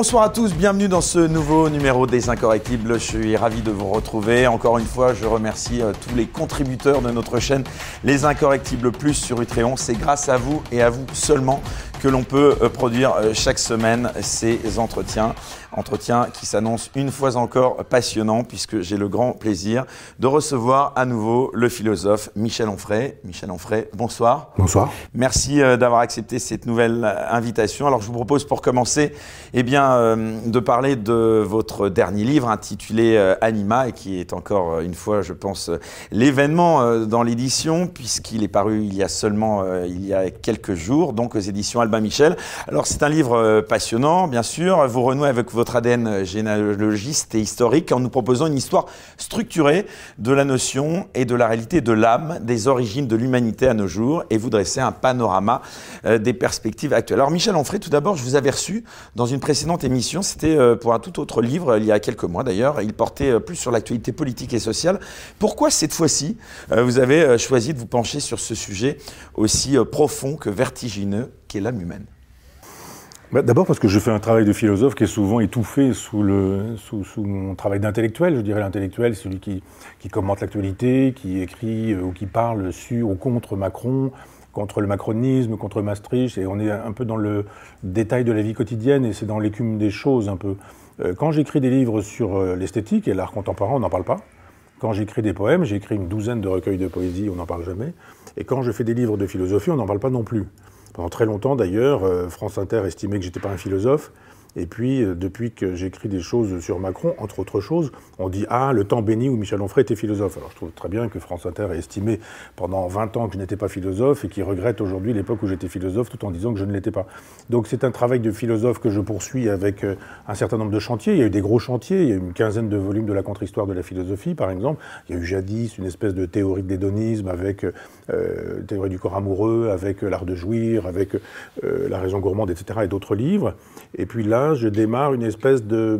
Bonsoir à tous, bienvenue dans ce nouveau numéro des Incorrectibles. Je suis ravi de vous retrouver. Encore une fois, je remercie euh, tous les contributeurs de notre chaîne Les Incorrectibles Plus sur Utréon. C'est grâce à vous et à vous seulement que l'on peut euh, produire euh, chaque semaine ces entretiens. Entretiens qui s'annoncent une fois encore passionnants puisque j'ai le grand plaisir de recevoir à nouveau le philosophe Michel Onfray. Michel Onfray, bonsoir. Bonsoir. Merci d'avoir accepté cette nouvelle invitation. Alors je vous propose pour commencer eh bien, de parler de votre dernier livre intitulé Anima et qui est encore une fois, je pense, l'événement dans l'édition puisqu'il est paru il y a seulement il y a quelques jours, donc aux éditions Michel. Alors c'est un livre euh, passionnant, bien sûr. Vous renouez avec votre ADN généalogiste et historique en nous proposant une histoire structurée de la notion et de la réalité de l'âme, des origines de l'humanité à nos jours, et vous dressez un panorama euh, des perspectives actuelles. Alors Michel Onfray, tout d'abord, je vous avais reçu dans une précédente émission, c'était euh, pour un tout autre livre, il y a quelques mois d'ailleurs, il portait plus sur l'actualité politique et sociale. Pourquoi cette fois-ci, vous avez choisi de vous pencher sur ce sujet aussi profond que vertigineux qu'est l'âme humaine bah, D'abord parce que je fais un travail de philosophe qui est souvent étouffé sous, le, sous, mon travail d'intellectuel. Je dirais l'intellectuel, celui qui, qui commente l'actualité, qui écrit euh, ou qui parle sur ou contre Macron, contre le macronisme, contre Maastricht, et on est un peu dans le détail de la vie quotidienne, et c'est dans l'écume des choses un peu. Euh, quand j'écris des livres sur euh, l'esthétique et l'art contemporain, on n'en parle pas. Quand j'écris des poèmes, j'ai écrit une douzaine de recueils de poésie, on n'en parle jamais. Et quand je fais des livres de philosophie, on n'en parle pas non plus. Pendant très longtemps, d'ailleurs, euh, France Inter estimait que j'étais pas un philosophe. Et puis, euh, depuis que j'écris des choses sur Macron, entre autres choses, on dit Ah, le temps béni où Michel Onfray était philosophe. Alors je trouve très bien que France Inter ait estimé pendant 20 ans que je n'étais pas philosophe et qui regrette aujourd'hui l'époque où j'étais philosophe tout en disant que je ne l'étais pas. Donc c'est un travail de philosophe que je poursuis avec euh, un certain nombre de chantiers. Il y a eu des gros chantiers, il y a eu une quinzaine de volumes de la contre-histoire de la philosophie, par exemple. Il y a eu jadis une espèce de théorie de l'hédonisme avec euh, théorie du corps amoureux, avec l'art de jouir, avec la raison gourmande, etc. et d'autres livres. Et puis là, je démarre une espèce de.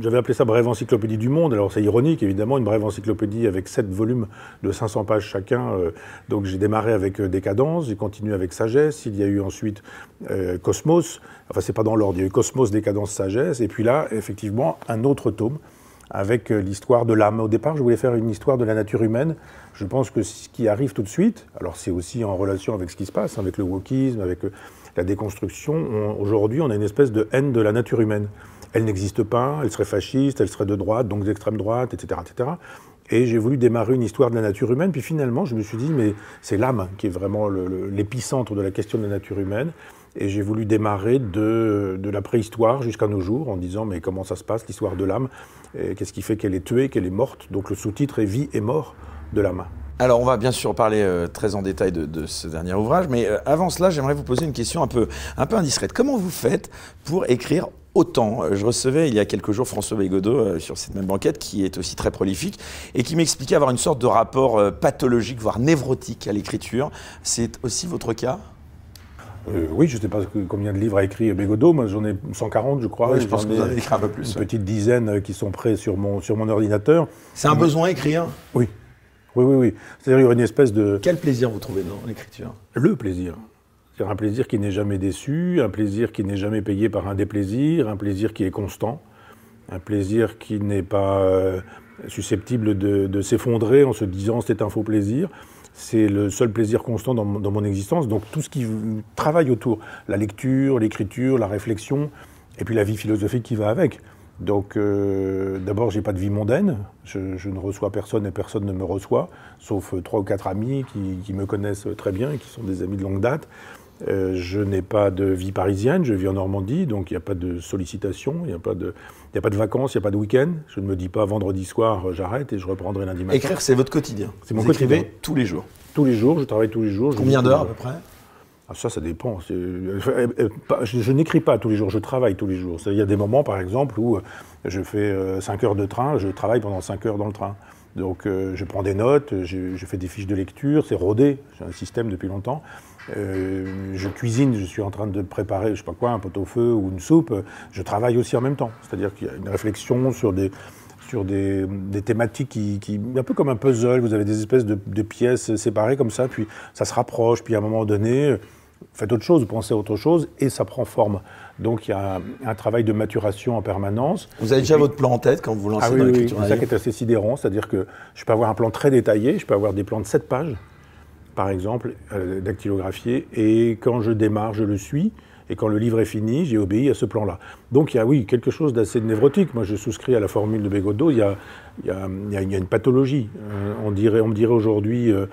J'avais appelé ça brève encyclopédie du monde. Alors c'est ironique, évidemment, une brève encyclopédie avec sept volumes de 500 pages chacun. Euh, donc j'ai démarré avec euh, Décadence, j'ai continué avec Sagesse. Il y a eu ensuite euh, Cosmos. Enfin, c'est pas dans l'ordre. Il y a eu Cosmos, Décadence, Sagesse. Et puis là, effectivement, un autre tome avec l'histoire de l'âme. Au départ, je voulais faire une histoire de la nature humaine. Je pense que ce qui arrive tout de suite, alors c'est aussi en relation avec ce qui se passe, avec le wokisme, avec la déconstruction, aujourd'hui, on a une espèce de haine de la nature humaine. Elle n'existe pas, elle serait fasciste, elle serait de droite, donc d'extrême droite, etc. etc. Et j'ai voulu démarrer une histoire de la nature humaine, puis finalement, je me suis dit, mais c'est l'âme qui est vraiment l'épicentre de la question de la nature humaine. Et j'ai voulu démarrer de, de la préhistoire jusqu'à nos jours en disant, mais comment ça se passe, l'histoire de l'âme? Qu'est-ce qui fait qu'elle est tuée, qu'elle est morte? Donc le sous-titre est Vie et mort de l'âme. Alors, on va bien sûr parler euh, très en détail de, ce dernier ouvrage, mais euh, avant cela, j'aimerais vous poser une question un peu, un peu indiscrète. Comment vous faites pour écrire autant? Je recevais il y a quelques jours François Bégodeau euh, sur cette même banquette, qui est aussi très prolifique, et qui m'expliquait avoir une sorte de rapport pathologique, voire névrotique à l'écriture. C'est aussi votre cas? Oui, je ne sais pas combien de livres a écrit Bégodeau, moi j'en ai 140 je crois. Oui, je pense que vous en avez écrit un peu plus. Une petite dizaine qui sont prêts sur mon, sur mon ordinateur. C'est un besoin écrire? Oui, oui, oui, oui. C'est-à-dire, il y a une espèce de. Quel plaisir vous trouvez dans l'écriture? Le plaisir. C'est un plaisir qui n'est jamais déçu, un plaisir qui n'est jamais payé par un déplaisir, un plaisir qui est constant, un plaisir qui n'est pas euh, susceptible de, s'effondrer en se disant c'est un faux plaisir. C'est le seul plaisir constant dans, dans, mon existence. Donc tout ce qui travaille autour, la lecture, l'écriture, la réflexion, et puis la vie philosophique qui va avec. Donc, euh, d'abord, j'ai pas de vie mondaine. Je, ne reçois personne et personne ne me reçoit, sauf trois ou quatre amis qui, me connaissent très bien et qui sont des amis de longue date. Euh, je n'ai pas de vie parisienne, je vis en Normandie, donc il n'y a pas de sollicitation, il n'y a, pas de, a pas de vacances, il n'y a pas de week-end. Je ne me dis pas vendredi soir, j'arrête et je reprendrai lundi matin. Écrire, c'est votre quotidien. C'est mon Vous quotidien. Écrivez tous les jours. Tous les jours, je travaille tous les jours. Combien d'heures à peu près? Ah, ça, ça dépend. Euh, euh, je, n'écris pas tous les jours, je travaille tous les jours. Il y a des moments, par exemple, où euh, je fais 5 heures de train, je travaille pendant 5 heures dans le train. Donc je prends des notes, je, fais des fiches de lecture, c'est rodé, j'ai un système depuis longtemps. je cuisine, je suis en train de préparer, je sais pas quoi, un pot-au-feu ou une soupe. Je travaille aussi en même temps. C'est-à-dire qu'il y a une réflexion sur des, sur des, thématiques qui, un peu comme un puzzle, vous avez des espèces de, pièces séparées comme ça, puis ça se rapproche, puis à un moment donné, faites autre chose, vous pensez à autre chose, et ça prend forme. Donc il y a un, travail de maturation en permanence. Vous avez déjà votre plan en tête quand vous lancez ah dans l'écriture C'est ça qui est assez sidérant, c'est-à-dire que je peux avoir un plan très détaillé, je peux avoir des plans de 7 pages, par exemple, euh, dactylographiés, et quand je démarre, je le suis, et quand le livre est fini, j'ai obéi à ce plan-là. Donc il y a, oui, quelque chose d'assez névrotique. Moi, je souscris à la formule de Bégodeau, il y a, il y a, il y a une pathologie. Euh, on, dirait, on me dirait aujourd'hui, euh,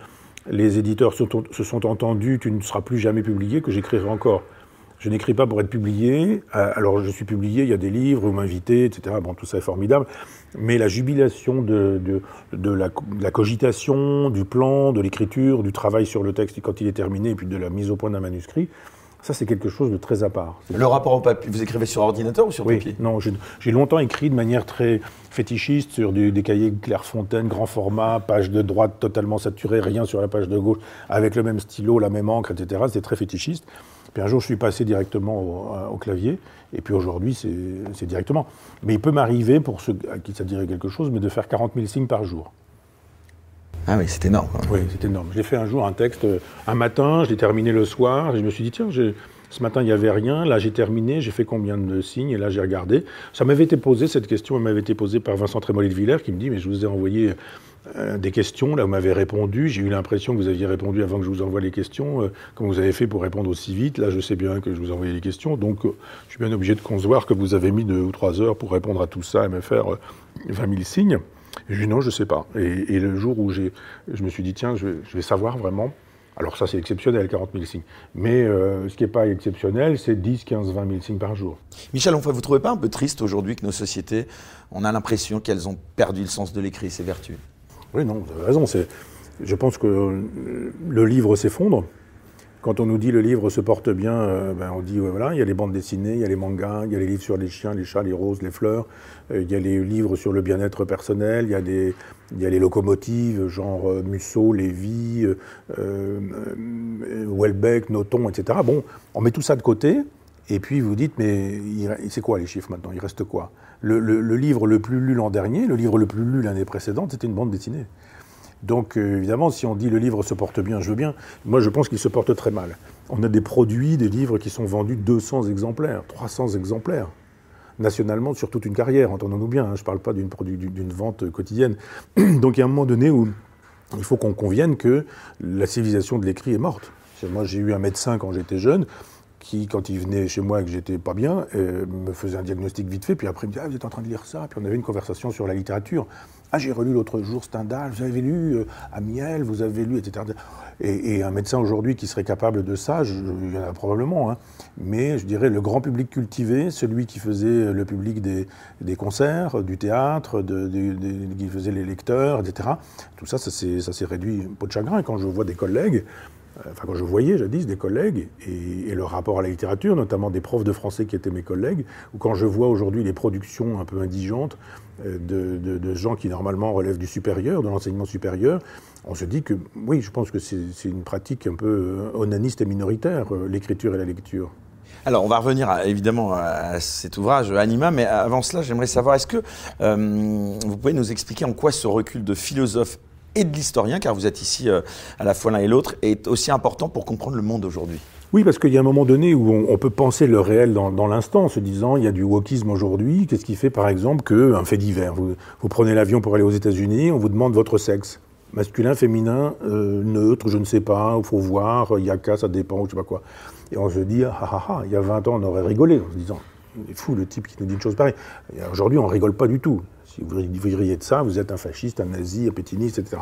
les éditeurs se sont entendus, tu ne seras plus jamais publié, que j'écrirai encore. Je n'écris pas pour être publié. Euh, alors, je suis publié, il y a des livres, vous m'invitez, etc. Bon, tout ça est formidable. Mais la jubilation de, la, de la, cogitation, du plan, de l'écriture, du travail sur le texte quand il est terminé, et puis de la mise au point d'un manuscrit, ça, c'est quelque chose de très à part. Le rapport au papier, vous écrivez sur ordinateur ou sur oui, papier Non, j'ai longtemps écrit de manière très fétichiste sur des cahiers Clairefontaine, grand format, page de droite totalement saturée, rien sur la page de gauche, avec le même stylo, la même encre, etc. C'était très fétichiste. Puis un jour, je suis passé directement au, au clavier, et puis aujourd'hui, c'est directement. Mais il peut m'arriver, pour ceux à qui ça dirait quelque chose, mais de faire 40 000 signes par jour. Ah oui, c'est énorme. Oui, c'est énorme. J'ai fait un jour un texte, euh, un matin, je l'ai terminé le soir, et je me suis dit, tiens, ce matin, il n'y avait rien, là, j'ai terminé, j'ai fait combien de signes, et là, j'ai regardé. Ça m'avait été posé, cette question, elle m'avait été posée par Vincent Trémollet de Villers, qui me dit, mais je vous ai envoyé euh, des questions, là, vous m'avez répondu, j'ai eu l'impression que vous aviez répondu avant que je vous envoie les questions, euh, comme vous avez fait pour répondre aussi vite, là, je sais bien que je vous envoyais les questions, donc je suis bien obligé de concevoir que vous avez mis deux ou trois heures pour répondre à tout ça et me faire 20 000 signes. Je lui ai dit non, je ne sais pas. Et, le jour où je me suis dit, tiens, je, vais savoir vraiment. Alors ça, c'est exceptionnel, 40 000 signes. Mais euh, ce qui n'est pas exceptionnel, c'est 10, 15, 20 000 signes par jour. Michel, vous ne trouvez pas un peu triste aujourd'hui que nos sociétés, on a l'impression qu'elles ont perdu le sens de l'écrit, ses vertus? Oui, non, vous avez raison. Je pense que le livre s'effondre. Quand on nous dit le livre se porte bien, euh, ben on dit voilà, il y a les bandes dessinées, il y a les mangas, il y a les livres sur les chiens, les chats, les roses, les fleurs, euh, il y a les livres sur le bien-être personnel, il y a les locomotives, genre euh, Musso, Lévy, Welbeck, Noton, etc. Bon, on met tout ça de côté, et puis vous dites, mais c'est quoi les chiffres maintenant? Il reste quoi? Le, le, livre le plus lu l'an dernier, le livre le plus lu l'année précédente, c'était une bande dessinée. Donc euh, évidemment, si on dit le livre se porte bien, je veux bien. Moi, je pense qu'il se porte très mal. On a des produits, des livres qui sont vendus 200 exemplaires, 300 exemplaires nationalement sur toute une carrière, entendons-nous bien, hein. je ne parle pas d'une vente quotidienne. Donc il y a un moment donné où il faut qu'on convienne que la civilisation de l'écrit est morte. Moi j'ai eu un médecin quand j'étais jeune qui, quand il venait chez moi et que j'étais pas bien, euh, me faisait un diagnostic vite fait, puis après il me dit Ah, vous êtes en train de lire ça Puis on avait une conversation sur la littérature. Ah, j'ai relu l'autre jour Stendhal, vous avez lu euh, Amiel, vous avez lu, etc. Et, un médecin aujourd'hui qui serait capable de ça, il y en a probablement, hein. mais je dirais le grand public cultivé, celui qui faisait le public des, concerts, du théâtre, qui faisait les lecteurs, etc. Tout ça, ça s'est réduit, pas de chagrin. Quand je vois des collègues euh, enfin quand je voyais jadis des collègues et, et, leur rapport à la littérature, notamment des profs de français qui étaient mes collègues, ou quand je vois aujourd'hui les productions un peu indigentes euh, de, gens qui normalement relèvent du supérieur, de l'enseignement supérieur, on se dit que oui, je pense que c'est une pratique un peu euh, onaniste et minoritaire, l'écriture et la lecture. Alors, on va revenir évidemment à cet ouvrage Anima, mais avant cela, j'aimerais savoir, est-ce que vous pouvez nous expliquer en quoi ce recul de philosophe et de l'historien, car vous êtes ici euh, à la fois l'un et l'autre, est aussi important pour comprendre le monde aujourd'hui? Oui, parce qu'il y a un moment donné où on, peut penser le réel dans, l'instant, en se disant il y a du wokisme aujourd'hui. Qu'est-ce qui fait, par exemple, qu'un fait divers vous, prenez l'avion pour aller aux États-Unis, on vous demande votre sexe. Masculin, féminin, euh, neutre, je ne sais pas, il faut voir, il y a qu'à, ça dépend, ou je sais pas quoi. Et on se dit, ah ah ah, il y a 20 ans, on aurait rigolé en se disant, il est fou le type qui nous dit une chose pareille. Aujourd'hui, on rigole pas du tout. Si vous riez de ça, vous êtes un fasciste, un nazi, un pétiniste, etc.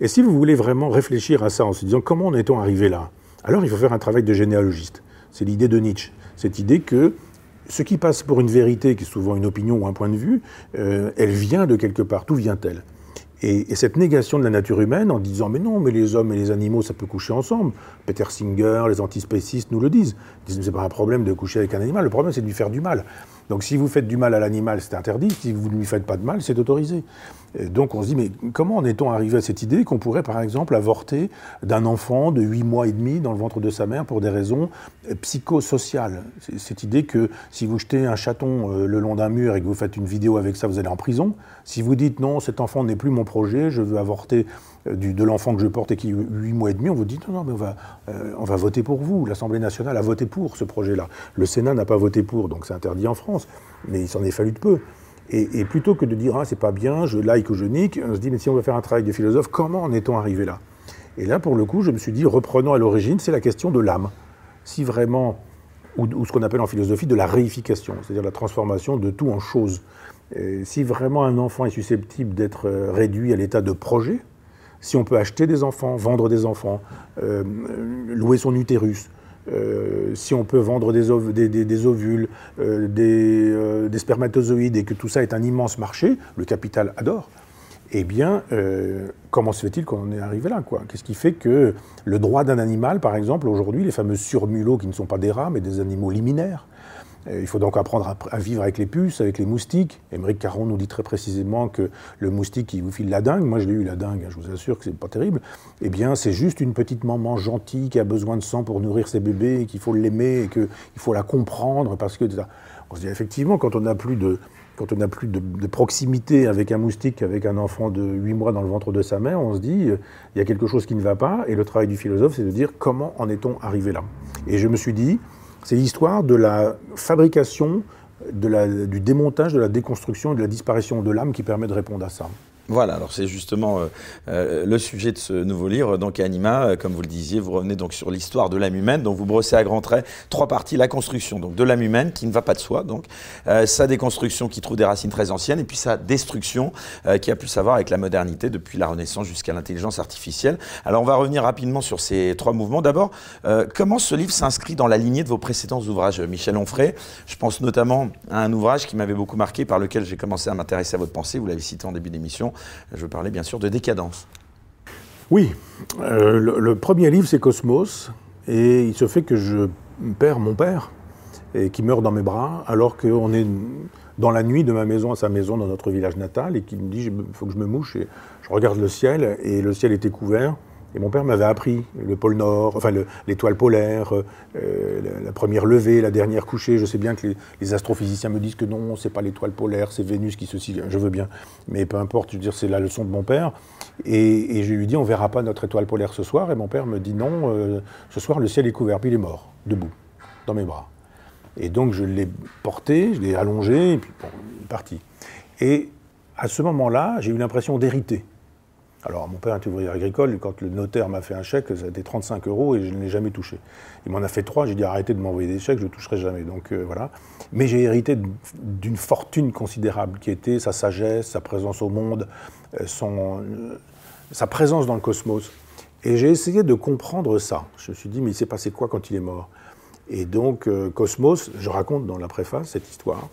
Et si vous voulez vraiment réfléchir à ça en se disant comment en est-on arrivé là? Alors il faut faire un travail de généalogiste. C'est l'idée de Nietzsche. Cette idée que ce qui passe pour une vérité, qui est souvent une opinion ou un point de vue, euh, elle vient de quelque part. D'où vient-elle? Et, cette négation de la nature humaine en disant mais non, mais les hommes et les animaux, ça peut coucher ensemble. Peter Singer, les antispécistes nous le disent. Ils disent c'est pas un problème de coucher avec un animal, le problème c'est de lui faire du mal. Donc si vous faites du mal à l'animal, c'est interdit. Si vous ne lui faites pas de mal, c'est autorisé. Donc on se dit, mais comment en est-on arrivé à cette idée qu'on pourrait par exemple avorter d'un enfant de 8 mois et demi dans le ventre de sa mère pour des raisons euh, psychosociales? Cette idée que si vous jetez un chaton euh, le long d'un mur et que vous faites une vidéo avec ça, vous allez en prison. Si vous dites non, cet enfant n'est plus mon projet, je veux avorter euh, de l'enfant que je porte et qui a 8 mois et demi, on vous dit non, non, mais on va, on va voter pour vous. L'Assemblée nationale a voté pour ce projet-là. Le Sénat n'a pas voté pour, donc c'est interdit en France, mais il s'en est fallu de peu. Et, plutôt que de dire ah, c'est pas bien, je like ou je nique, on se dit mais si on veut faire un travail de philosophe, comment en est-on arrivé là? Et là, pour le coup, je me suis dit reprenons à l'origine, c'est la question de l'âme. Si vraiment, ou, ce qu'on appelle en philosophie de la réification, c'est-à-dire la transformation de tout en chose. si vraiment un enfant est susceptible d'être euh, réduit à l'état de projet, si on peut acheter des enfants, vendre des enfants, euh, louer son utérus, euh, si on peut vendre des, ovules, euh, euh, des, spermatozoïdes et que tout ça est un immense marché, le capital adore, eh bien, comment se fait-il qu'on en est arrivé là Qu'est-ce qui fait que le droit d'un animal, par exemple, aujourd'hui, les fameux surmulots qui ne sont pas des rats, mais des animaux liminaires, il faut donc apprendre à, vivre avec les puces, avec les moustiques. Émeric Caron nous dit très précisément que le moustique qui vous file la dingue, moi je l'ai eu la dingue, je vous assure que c'est pas terrible, eh bien c'est juste une petite maman gentille qui a besoin de sang pour nourrir ses bébés, qu'il faut l'aimer, et qu'il faut la comprendre parce que... On se dit effectivement, quand on n'a plus de, quand on plus de, proximité avec un moustique, avec un enfant de 8 mois dans le ventre de sa mère, on se dit, euh, il y a quelque chose qui ne va pas, et le travail du philosophe, c'est de dire comment en est-on arrivé là Et je me suis dit, c'est l'histoire de la fabrication, du démontage, de la déconstruction et de la disparition de l'âme qui permet de répondre à ça. Voilà, alors c'est justement euh, euh, le sujet de ce nouveau livre. Donc Anima, euh, comme vous le disiez, vous revenez donc sur l'histoire de l'âme humaine. Donc vous brossez à grands traits trois parties la construction donc de l'âme humaine qui ne va pas de soi, donc sa déconstruction qui trouve des racines très anciennes, et puis sa destruction qui a pu savoir avec la modernité depuis la Renaissance jusqu'à l'intelligence artificielle. Alors on va revenir rapidement sur ces trois mouvements. D'abord, comment ce livre s'inscrit dans la lignée de vos précédents ouvrages, Michel Onfray? Je pense notamment à un ouvrage qui m'avait beaucoup marqué, par lequel j'ai commencé à m'intéresser à votre pensée. Vous l'avez cité en début d'émission je parlais bien sûr de décadence. Oui, euh, le, premier livre c'est Cosmos, et il se fait que je perds mon père, qui meurt dans mes bras, alors qu'on est dans la nuit de ma maison à sa maison dans notre village natal, et qui me dit il faut que je me mouche, et je regarde le ciel, et le ciel était couvert, et mon père m'avait appris le pôle Nord, enfin l'étoile polaire, euh, la, première levée, la dernière couchée. Je sais bien que les, astrophysiciens me disent que non, c'est pas l'étoile polaire, c'est Vénus qui se Je veux bien, mais peu importe. Je veux dire, c'est la leçon de mon père. Et, je lui dis, on verra pas notre étoile polaire ce soir. Et mon père me dit non, euh, ce soir le ciel est couvert. Puis il est mort, debout, dans mes bras. Et donc je l'ai porté, je l'ai allongé, et puis bon, il est parti. Et à ce moment-là, j'ai eu l'impression d'hériter. Alors, mon père est ouvrier agricole, quand le notaire m'a fait un chèque, ça a été 35 euros et je ne l'ai jamais touché. Il m'en a fait trois, j'ai dit arrêtez de m'envoyer des chèques, je ne toucherai jamais. Donc euh, voilà. Mais j'ai hérité d'une fortune considérable qui était sa sagesse, sa présence au monde, euh, son, euh, sa présence dans le cosmos. Et j'ai essayé de comprendre ça. Je me suis dit, mais il s'est passé quoi quand il est mort? Et donc, Cosmos, je raconte dans la préface cette histoire.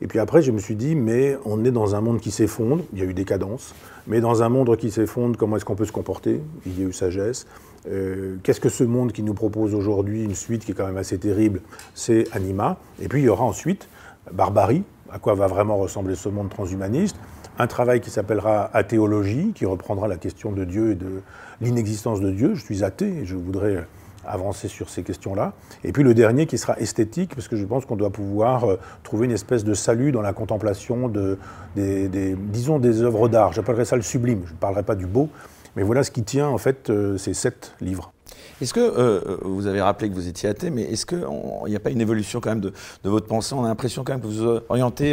Et puis après, je me suis dit, mais on est dans un monde qui s'effondre, il y a eu des cadences, mais dans un monde qui s'effondre, comment est-ce qu'on peut se comporter? Il y a eu sagesse. Euh, qu'est-ce que ce monde qui nous propose aujourd'hui une suite qui est quand même assez terrible C'est Anima. Et puis il y aura ensuite Barbarie, à quoi va vraiment ressembler ce monde transhumaniste? Un travail qui s'appellera Athéologie, qui reprendra la question de Dieu et de l'inexistence de Dieu. Je suis athée et je voudrais avancer sur ces questions-là. Et puis le dernier qui sera esthétique, parce que je pense qu'on doit pouvoir euh, trouver une espèce de salut dans la contemplation de, des, disons, des œuvres d'art. J'appellerais ça le sublime, je ne parlerai pas du beau, mais voilà ce qui tient en fait euh, ces sept livres. Est-ce que, euh, vous avez rappelé que vous étiez athée, mais est-ce qu'il n'y a pas une évolution quand même de, votre pensée? On a l'impression quand même que vous vous orientez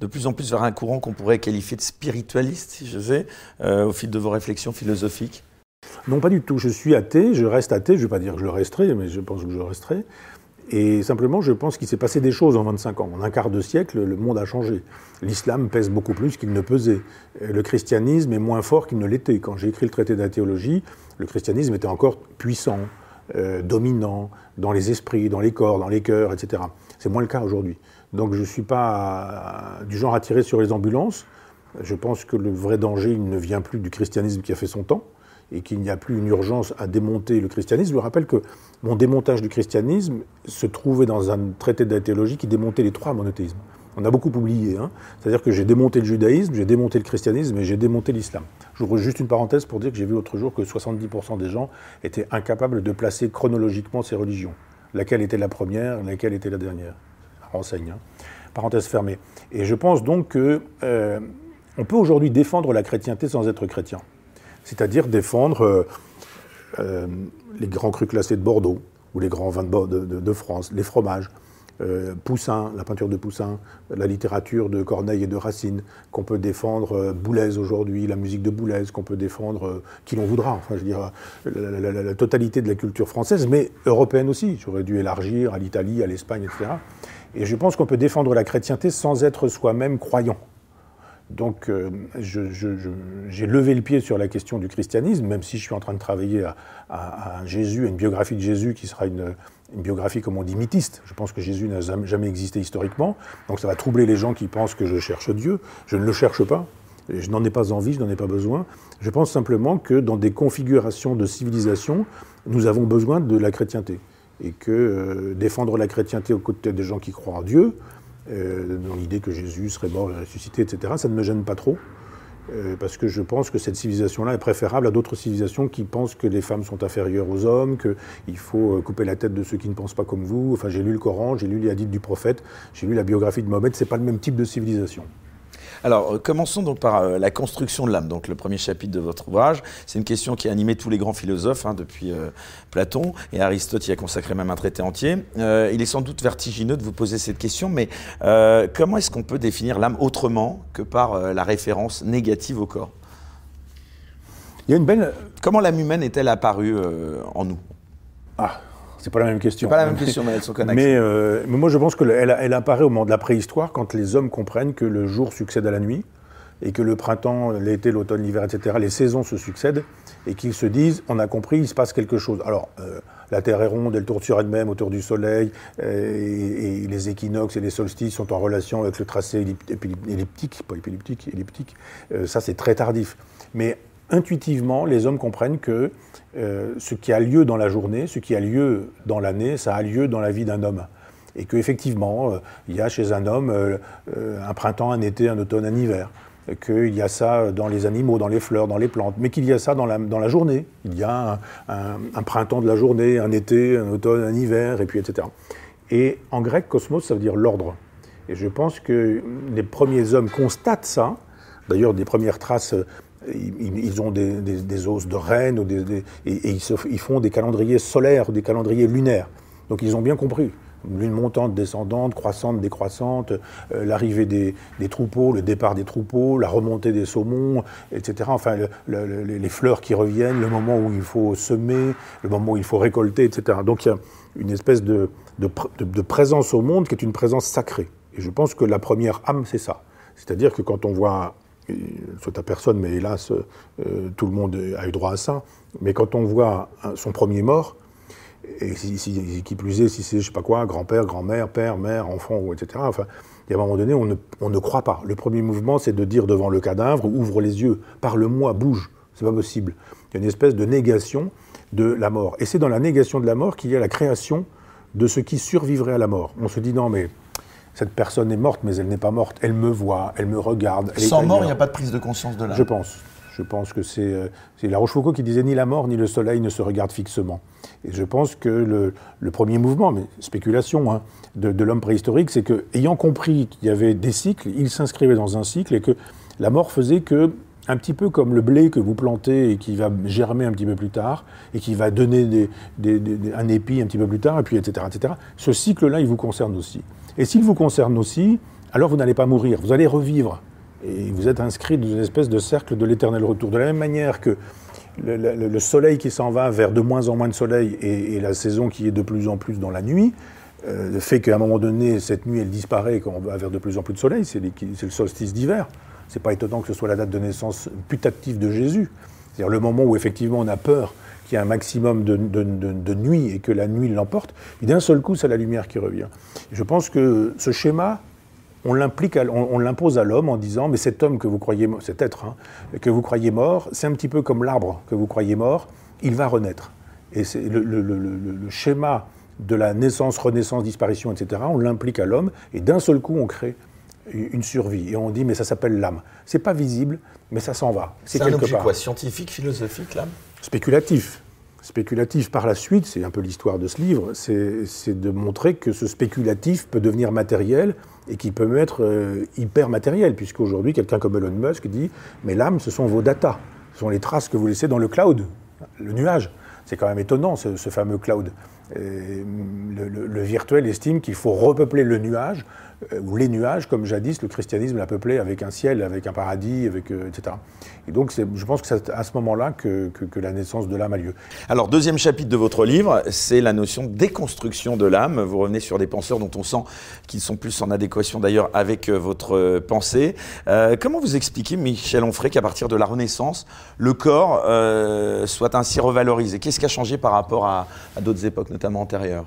de plus en plus vers un courant qu'on pourrait qualifier de spiritualiste, si je sais, au fil de vos réflexions philosophiques non, pas du tout. Je suis athée, je reste athée. Je ne vais pas dire que je le resterai, mais je pense que je resterai. Et simplement, je pense qu'il s'est passé des choses en 25 ans. En un quart de siècle, le monde a changé. L'islam pèse beaucoup plus qu'il ne pesait. Le christianisme est moins fort qu'il ne l'était. Quand j'ai écrit le traité d'athéologie, le christianisme était encore puissant, euh, dominant dans les esprits, dans les corps, dans les cœurs, etc. C'est moins le cas aujourd'hui. Donc je ne suis pas du genre à tirer sur les ambulances. Je pense que le vrai danger, il ne vient plus du christianisme qui a fait son temps et qu'il n'y a plus une urgence à démonter le christianisme. Je rappelle que mon démontage du christianisme se trouvait dans un traité de la théologie qui démontait les trois monothéismes. On a beaucoup oublié. Hein. C'est-à-dire que j'ai démonté le judaïsme, j'ai démonté le christianisme et j'ai démonté l'islam. J'ouvre juste une parenthèse pour dire que j'ai vu l'autre jour que 70% des gens étaient incapables de placer chronologiquement ces religions. Laquelle était la première, laquelle était la dernière? renseigne. Hein. Parenthèse fermée. Et je pense donc que euh, on peut aujourd'hui défendre la chrétienté sans être chrétien. C'est-à-dire défendre euh, euh, les grands crus classés de Bordeaux, ou les grands vins de, France, les fromages, euh, Poussin, la peinture de Poussin, la littérature de Corneille et de Racine, qu'on peut défendre euh, Boulez aujourd'hui, la musique de Boulez, qu'on peut défendre qui l'on voudra, enfin je dire la, totalité de la culture française, mais européenne aussi. J'aurais dû élargir à l'Italie, à l'Espagne, etc. Et je pense qu'on peut défendre la chrétienté sans être soi-même croyant. Donc j'ai levé le pied sur la question du christianisme, même si je suis en train de travailler à, à, Jésus, à une biographie de Jésus qui sera une, biographie, comme on dit, mythiste. Je pense que Jésus n'a jamais existé historiquement, donc ça va troubler les gens qui pensent que je cherche Dieu. Je ne le cherche pas, je n'en ai pas envie, je n'en ai pas besoin. Je pense simplement que dans des configurations de civilisation, nous avons besoin de la chrétienté. Et que euh, défendre la chrétienté aux côtés des gens qui croient en Dieu, euh, dans l'idée que Jésus serait mort et ressuscité, etc., ça ne me gêne pas trop. Euh, parce que je pense que cette civilisation-là est préférable à d'autres civilisations qui pensent que les femmes sont inférieures aux hommes, qu'il faut euh, couper la tête de ceux qui ne pensent pas comme vous. Enfin, j'ai lu le Coran, j'ai lu les hadiths du prophète, j'ai lu la biographie de Mohamed, c'est pas le même type de civilisation. Alors, euh, commençons donc par euh, la construction de l'âme, donc le premier chapitre de votre ouvrage. C'est une question qui a animé tous les grands philosophes, hein, depuis euh, Platon, et Aristote y a consacré même un traité entier. il est sans doute vertigineux de vous poser cette question, mais comment est-ce qu'on peut définir l'âme autrement que par la référence négative au corps? Il y a une belle... Comment l'âme humaine est-elle apparue en nous? Ah, c'est pas la même question. pas la même question, mais elles sont euh, Mais, moi, je pense qu'elle elle apparaît au moment de la préhistoire, quand les hommes comprennent que le jour succède à la nuit, et que le printemps, l'été, l'automne, l'hiver, etc., les saisons se succèdent, et qu'ils se disent, on a compris, il se passe quelque chose. Alors, euh, la Terre est ronde, elle tourne sur elle-même autour du Soleil, euh, et, les équinoxes et les solstices sont en relation avec le tracé elliptique, pas elliptique, elliptique. ça, c'est très tardif. Mais intuitivement, les hommes comprennent que euh, ce qui a lieu dans la journée, ce qui a lieu dans l'année, ça a lieu dans la vie d'un homme. Et qu'effectivement, euh, il y a chez un homme euh, un printemps, un été, un automne, un hiver. Qu'il y a ça dans les animaux, dans les fleurs, dans les plantes, mais qu'il y a ça dans la, dans la journée. Il y a un, printemps de la journée, un été, un automne, un hiver, et puis etc. Et en grec, cosmos, ça veut dire l'ordre. Et je pense que les premiers hommes constatent ça. D'ailleurs, des premières traces ils, ont des, os de reine et, ils, font des calendriers solaires, des calendriers lunaires. Donc ils ont bien compris. Lune montante, descendante, croissante, décroissante, euh, l'arrivée des, troupeaux, le départ des troupeaux, la remontée des saumons, etc. Enfin, les fleurs qui reviennent, le moment où il faut semer, le moment où il faut récolter, etc. Donc il y a une espèce de, de présence au monde qui est une présence sacrée. Et je pense que la première âme, c'est ça. C'est-à-dire que quand on voit soit à personne, mais hélas, euh, tout le monde a eu droit à ça. Mais quand on voit son premier mort, et qui plus est, si c'est, je sais pas quoi, grand-père, grand-mère, père, mère, enfant, etc., enfin, il y a un moment donné, on ne, on ne croit pas. Le premier mouvement, c'est de dire devant le cadavre, ouvre les yeux, parle-moi, bouge. C'est pas possible. Il y a une espèce de négation de la mort. Et c'est dans la négation de la mort qu'il y a la création de ce qui survivrait à la mort. On se dit, non, mais cette personne est morte, mais elle n'est pas morte. Elle me voit, elle me regarde. Sans mort, il n'y a pas de prise de conscience de l'âme. Je pense. Je pense que c'est euh, La Rochefoucauld qui disait ni la mort ni le soleil ne se regardent fixement. Et je pense que le, premier mouvement, mais spéculation, hein, de, l'homme préhistorique, c'est que, ayant compris qu'il y avait des cycles, il s'inscrivait dans un cycle et que la mort faisait que, un petit peu comme le blé que vous plantez et qui va germer un petit peu plus tard et qui va donner un épi un petit peu plus tard, et puis etc. etc. Ce cycle-là, il vous concerne aussi. Et s'il vous concerne aussi, alors vous n'allez pas mourir, vous allez revivre. Et vous êtes inscrit dans une espèce de cercle de l'éternel retour. De la même manière que le, soleil qui s'en va vers de moins en moins de soleil et, la saison qui est de plus en plus dans la nuit, euh, fait qu'à un moment donné, cette nuit, elle disparaît quand on va vers de plus en plus de soleil, c'est le solstice d'hiver. C'est pas étonnant que ce soit la date de naissance putative de Jésus. C'est-à-dire le moment où effectivement on a peur qu'il y ait un maximum de, nuit et que la nuit l'emporte, et d'un seul coup, c'est la lumière qui revient. Je pense que ce schéma, on l'implique, on, l'impose à l'homme en disant, mais cet homme que vous croyez, cet être hein, que vous croyez mort, c'est un petit peu comme l'arbre que vous croyez mort, il va renaître. Et c'est le, schéma de la naissance, renaissance, disparition, etc., on l'implique à l'homme, et d'un seul coup, on crée une survie. Et on dit, mais ça s'appelle l'âme. C'est pas visible, mais ça s'en va. C'est un objet quoi Scientifique, philosophique, l'âme? Spéculatif. Spéculatif par la suite, c'est un peu l'histoire de ce livre, c'est de montrer que ce spéculatif peut devenir matériel et qui peut être euh, hyper matériel, puisqu'aujourd'hui, quelqu'un comme Elon Musk dit Mais l'âme, ce sont vos datas, ce sont les traces que vous laissez dans le cloud, le nuage. C'est quand même étonnant, ce, fameux cloud. Le, virtuel estime qu'il faut repeupler le nuage ou les nuages, comme jadis le christianisme l'a peuplé avec un ciel, avec un paradis, avec, euh, etc. Et donc je pense que c'est à ce moment-là que, la naissance de l'âme a lieu. Alors deuxième chapitre de votre livre, c'est la notion de déconstruction de l'âme. Vous revenez sur des penseurs dont on sent qu'ils sont plus en adéquation d'ailleurs avec euh, votre pensée. comment vous expliquez, Michel Onfray, qu'à partir de la Renaissance, le corps soit ainsi revalorisé? Qu'est-ce qui a changé par rapport à d'autres époques, notamment antérieures?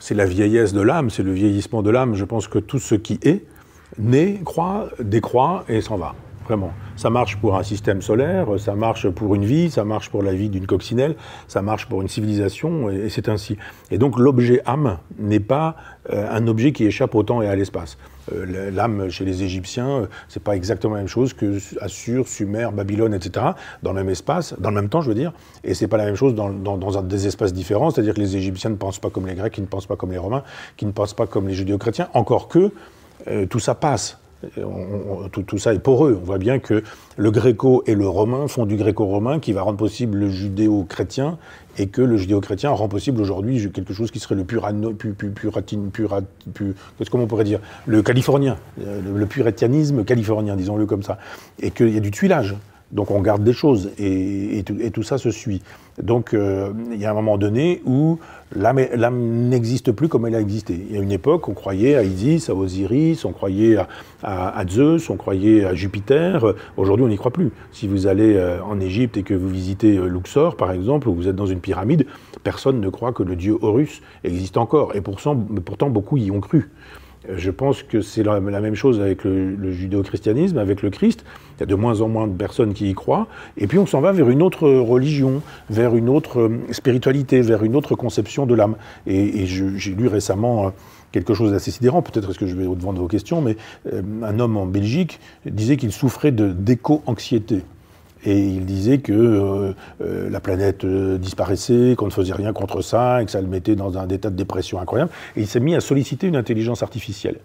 C'est la vieillesse de l'âme, c'est le vieillissement de l'âme. Je pense que tout ce qui est, naît, croît, décroît et s'en va. Vraiment. Ça marche pour un système solaire, ça marche pour une vie, ça marche pour la vie d'une coccinelle, ça marche pour une civilisation, et, c'est ainsi. Et donc l'objet âme n'est pas euh, un objet qui échappe au temps et à l'espace. Euh, l'âme chez les Égyptiens, euh, c'est pas exactement la même chose que Assur, Sumer, Babylone, etc. Dans le même espace, dans le même temps, je veux dire. Et c'est pas la même chose dans, des espaces différents. C'est-à-dire que les Égyptiens ne pensent pas comme les Grecs, qui ne pensent pas comme les Romains, qui ne pensent pas comme les Judéo-chrétiens. Encore que tout ça passe tout, ça est poreux. On voit bien que le gréco et le romain font du gréco-romain qui va rendre possible le judéo-chrétien et que le judéo-chrétien rend possible aujourd'hui quelque chose qui serait le purano, pu, pu, puratine, purat, pu, comment on pourrait dire, le californien, le, le puritanisme californien, disons-le comme ça, et qu'il y a du tuilage. Donc on garde des choses et, tout, ça se suit. Donc euh, il y a un moment donné où l'âme n'existe plus comme elle a existé. Il y a une époque, on croyait à Isis, à Osiris, on croyait à, Zeus, on croyait à Jupiter. Aujourd'hui, on n'y croit plus. Si vous allez euh, en Égypte et que vous visitez euh, Luxor, par exemple, ou vous êtes dans une pyramide, personne ne croit que le dieu Horus existe encore. Et pourtant, pourtant beaucoup y ont cru. Je pense que c'est la, même chose avec le, judéo-christianisme, avec le Christ. Il y a de moins en moins de personnes qui y croient. Et puis on s'en va vers une autre religion, vers une autre euh, spiritualité, vers une autre conception de l'âme. Et, j'ai lu récemment euh, quelque chose d'assez sidérant, peut-être est-ce que je vais au-devant de vos questions, mais euh, un homme en Belgique disait qu'il souffrait de d'éco-anxiété. Et il disait que euh, euh, la planète euh, disparaissait, qu'on ne faisait rien contre ça, et que ça le mettait dans un état de dépression incroyable. Et il s'est mis à solliciter une intelligence artificielle,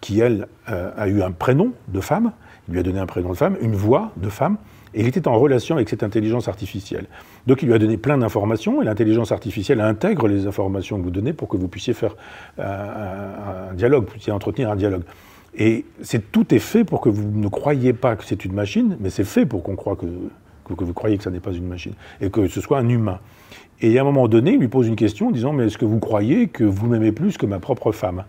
qui, elle, a eu un prénom de femme, il lui a donné un prénom de femme, une voix de femme, et il était en relation avec cette intelligence artificielle. Donc il lui a donné plein d'informations, et l'intelligence artificielle intègre les informations que vous donnez pour que vous puissiez faire un, dialogue, vous puissiez entretenir un dialogue. Et tout est fait pour que vous ne croyiez pas que c'est une machine, mais c'est fait pour qu'on que, que, vous croyez que ça n'est pas une machine et que ce soit un humain. Et à un moment donné, il lui pose une question en disant Mais est-ce que vous croyez que vous m'aimez plus que ma propre femme?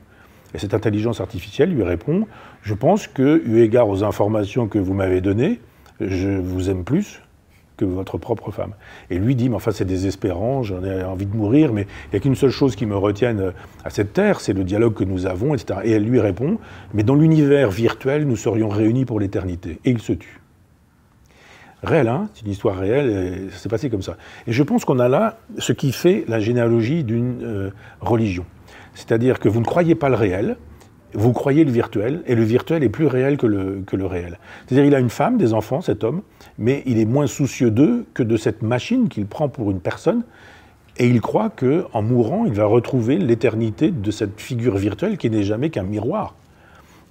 Et cette intelligence artificielle lui répond Je pense que, eu égard aux informations que vous m'avez données, je vous aime plus que votre propre femme. Et lui dit, mais enfin c'est désespérant, j'en ai envie de mourir, mais il n'y a qu'une seule chose qui me retienne euh, à cette terre, c'est le dialogue que nous avons, etc. Et elle lui répond, mais dans l'univers virtuel, nous serions réunis pour l'éternité. Et il se tue. Réel, hein c'est une histoire réelle, et ça s'est passé comme ça. Et je pense qu'on a là ce qui fait la généalogie d'une euh, religion. C'est-à-dire que vous ne croyez pas le réel, vous croyez le virtuel, et le virtuel est plus réel que le, que le réel. C'est-à-dire il a une femme, des enfants, cet homme, mais il est moins soucieux d'eux que de cette machine qu'il prend pour une personne, et il croit que en mourant, il va retrouver l'éternité de cette figure virtuelle qui n'est jamais qu'un miroir.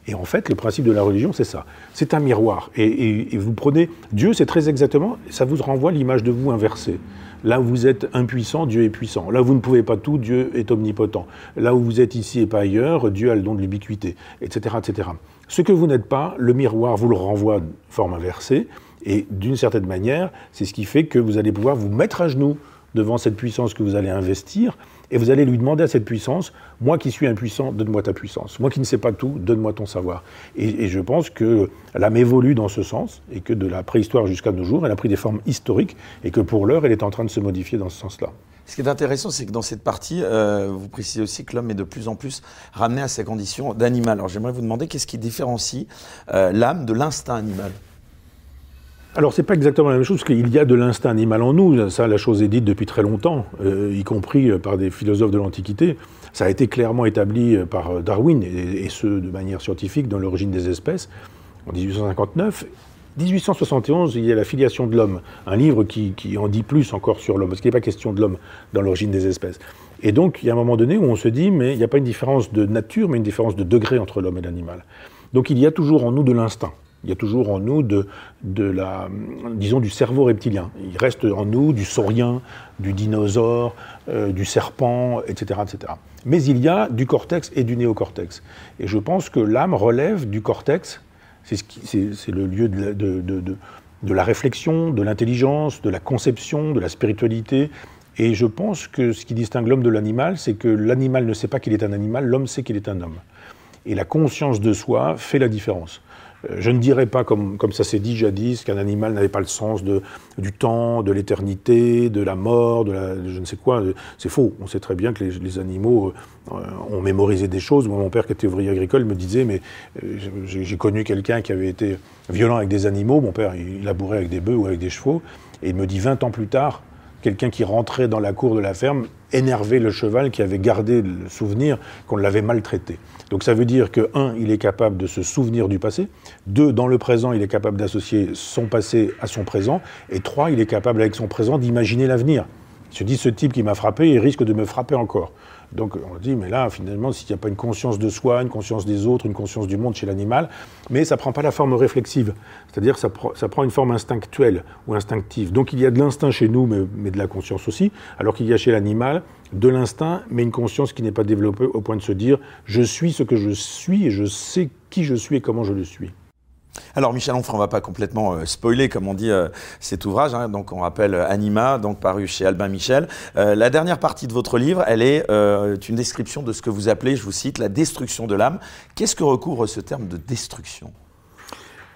Et en fait, le principe de la religion, c'est ça. C'est un miroir. Et, et, vous prenez Dieu, c'est très exactement, ça vous renvoie l'image de vous inversée. Là où vous êtes impuissant, Dieu est puissant. Là où vous ne pouvez pas tout, Dieu est omnipotent. Là où vous êtes ici et pas ailleurs, Dieu a le don de l'ubiquité, etc., etc. Ce que vous n'êtes pas, le miroir vous le renvoie de forme inversée. Et d'une certaine manière, c'est ce qui fait que vous allez pouvoir vous mettre à genoux devant cette puissance que vous allez investir et vous allez lui demander à cette puissance, moi qui suis impuissant, donne-moi ta puissance. Moi qui ne sais pas tout, donne-moi ton savoir. Et, je pense que l'âme évolue dans ce sens, et que de la préhistoire jusqu'à nos jours, elle a pris des formes historiques, et que pour l'heure, elle est en train de se modifier dans ce sens-là. Ce qui est intéressant, c'est que dans cette partie, euh, vous précisez aussi que l'homme est de plus en plus ramené à sa condition d'animal. Alors j'aimerais vous demander qu'est-ce qui différencie euh, l'âme de l'instinct animal? Alors, c'est pas exactement la même chose, parce qu'il y a de l'instinct animal en nous. Ça, la chose est dite depuis très longtemps, euh, y compris euh, par des philosophes de l'Antiquité. Ça a été clairement établi par Darwin, et, ce de manière scientifique, dans l'origine des espèces, en 1859. 1871, il y a la filiation de l'homme, un livre qui, en dit plus encore sur l'homme, parce qu'il n'est pas question de l'homme dans l'origine des espèces. Et donc, il y a un moment donné où on se dit, mais il n'y a pas une différence de nature, mais une différence de degré entre l'homme et l'animal. Donc, il y a toujours en nous de l'instinct. Il y a toujours en nous de, la, disons, du cerveau reptilien. Il reste en nous du saurien, du dinosaure, euh, du serpent, etc., etc. Mais il y a du cortex et du néocortex. Et je pense que l'âme relève du cortex c'est le lieu de la, réflexion, de l'intelligence, de la conception, de la spiritualité. Et je pense que ce qui distingue l'homme de l'animal, c'est que l'animal ne sait pas qu'il est un animal, l'homme sait qu'il est un homme. Et la conscience de soi fait la différence. Euh, je ne dirais pas, comme, ça s'est dit jadis, qu'un animal n'avait pas le sens du temps, de l'éternité, de la mort, de, je ne sais quoi. C'est faux. On sait très bien que les, animaux euh, ont mémorisé des choses. mon père, qui était ouvrier agricole, me disait, mais euh, j'ai connu quelqu'un qui avait été violent avec des animaux. Mon père, il labourait avec des bœufs ou avec des chevaux. Et il me dit, 20 ans plus tard, quelqu'un qui rentrait dans la cour de la ferme énervait le cheval qui avait gardé le souvenir qu'on l'avait maltraité. Donc ça veut dire que, un, il est capable de se souvenir du passé, deux, dans le présent, il est capable d'associer son passé à son présent, et trois, il est capable avec son présent d'imaginer l'avenir. Il se dit, ce type qui m'a frappé, il risque de me frapper encore. Donc on dit, mais là, finalement, s'il n'y a pas une conscience de soi, une conscience des autres, une conscience du monde chez l'animal, mais ça ne prend pas la forme réflexive, c'est-à-dire ça, ça prend une forme instinctuelle ou instinctive. Donc il y a de l'instinct chez nous, mais, mais de la conscience aussi, alors qu'il y a chez l'animal de l'instinct, mais une conscience qui n'est pas développée au point de se dire, je suis ce que je suis et je sais qui je suis et comment je le suis. Alors Michel Onfray, on ne va pas complètement euh, spoiler, comme on dit, euh, cet ouvrage. Hein. donc on rappelle euh, Anima, donc paru chez Albin Michel. la dernière partie de votre livre, elle est une description de ce que vous appelez, je vous cite, la destruction de l'âme. Qu'est-ce que recouvre ce terme de destruction?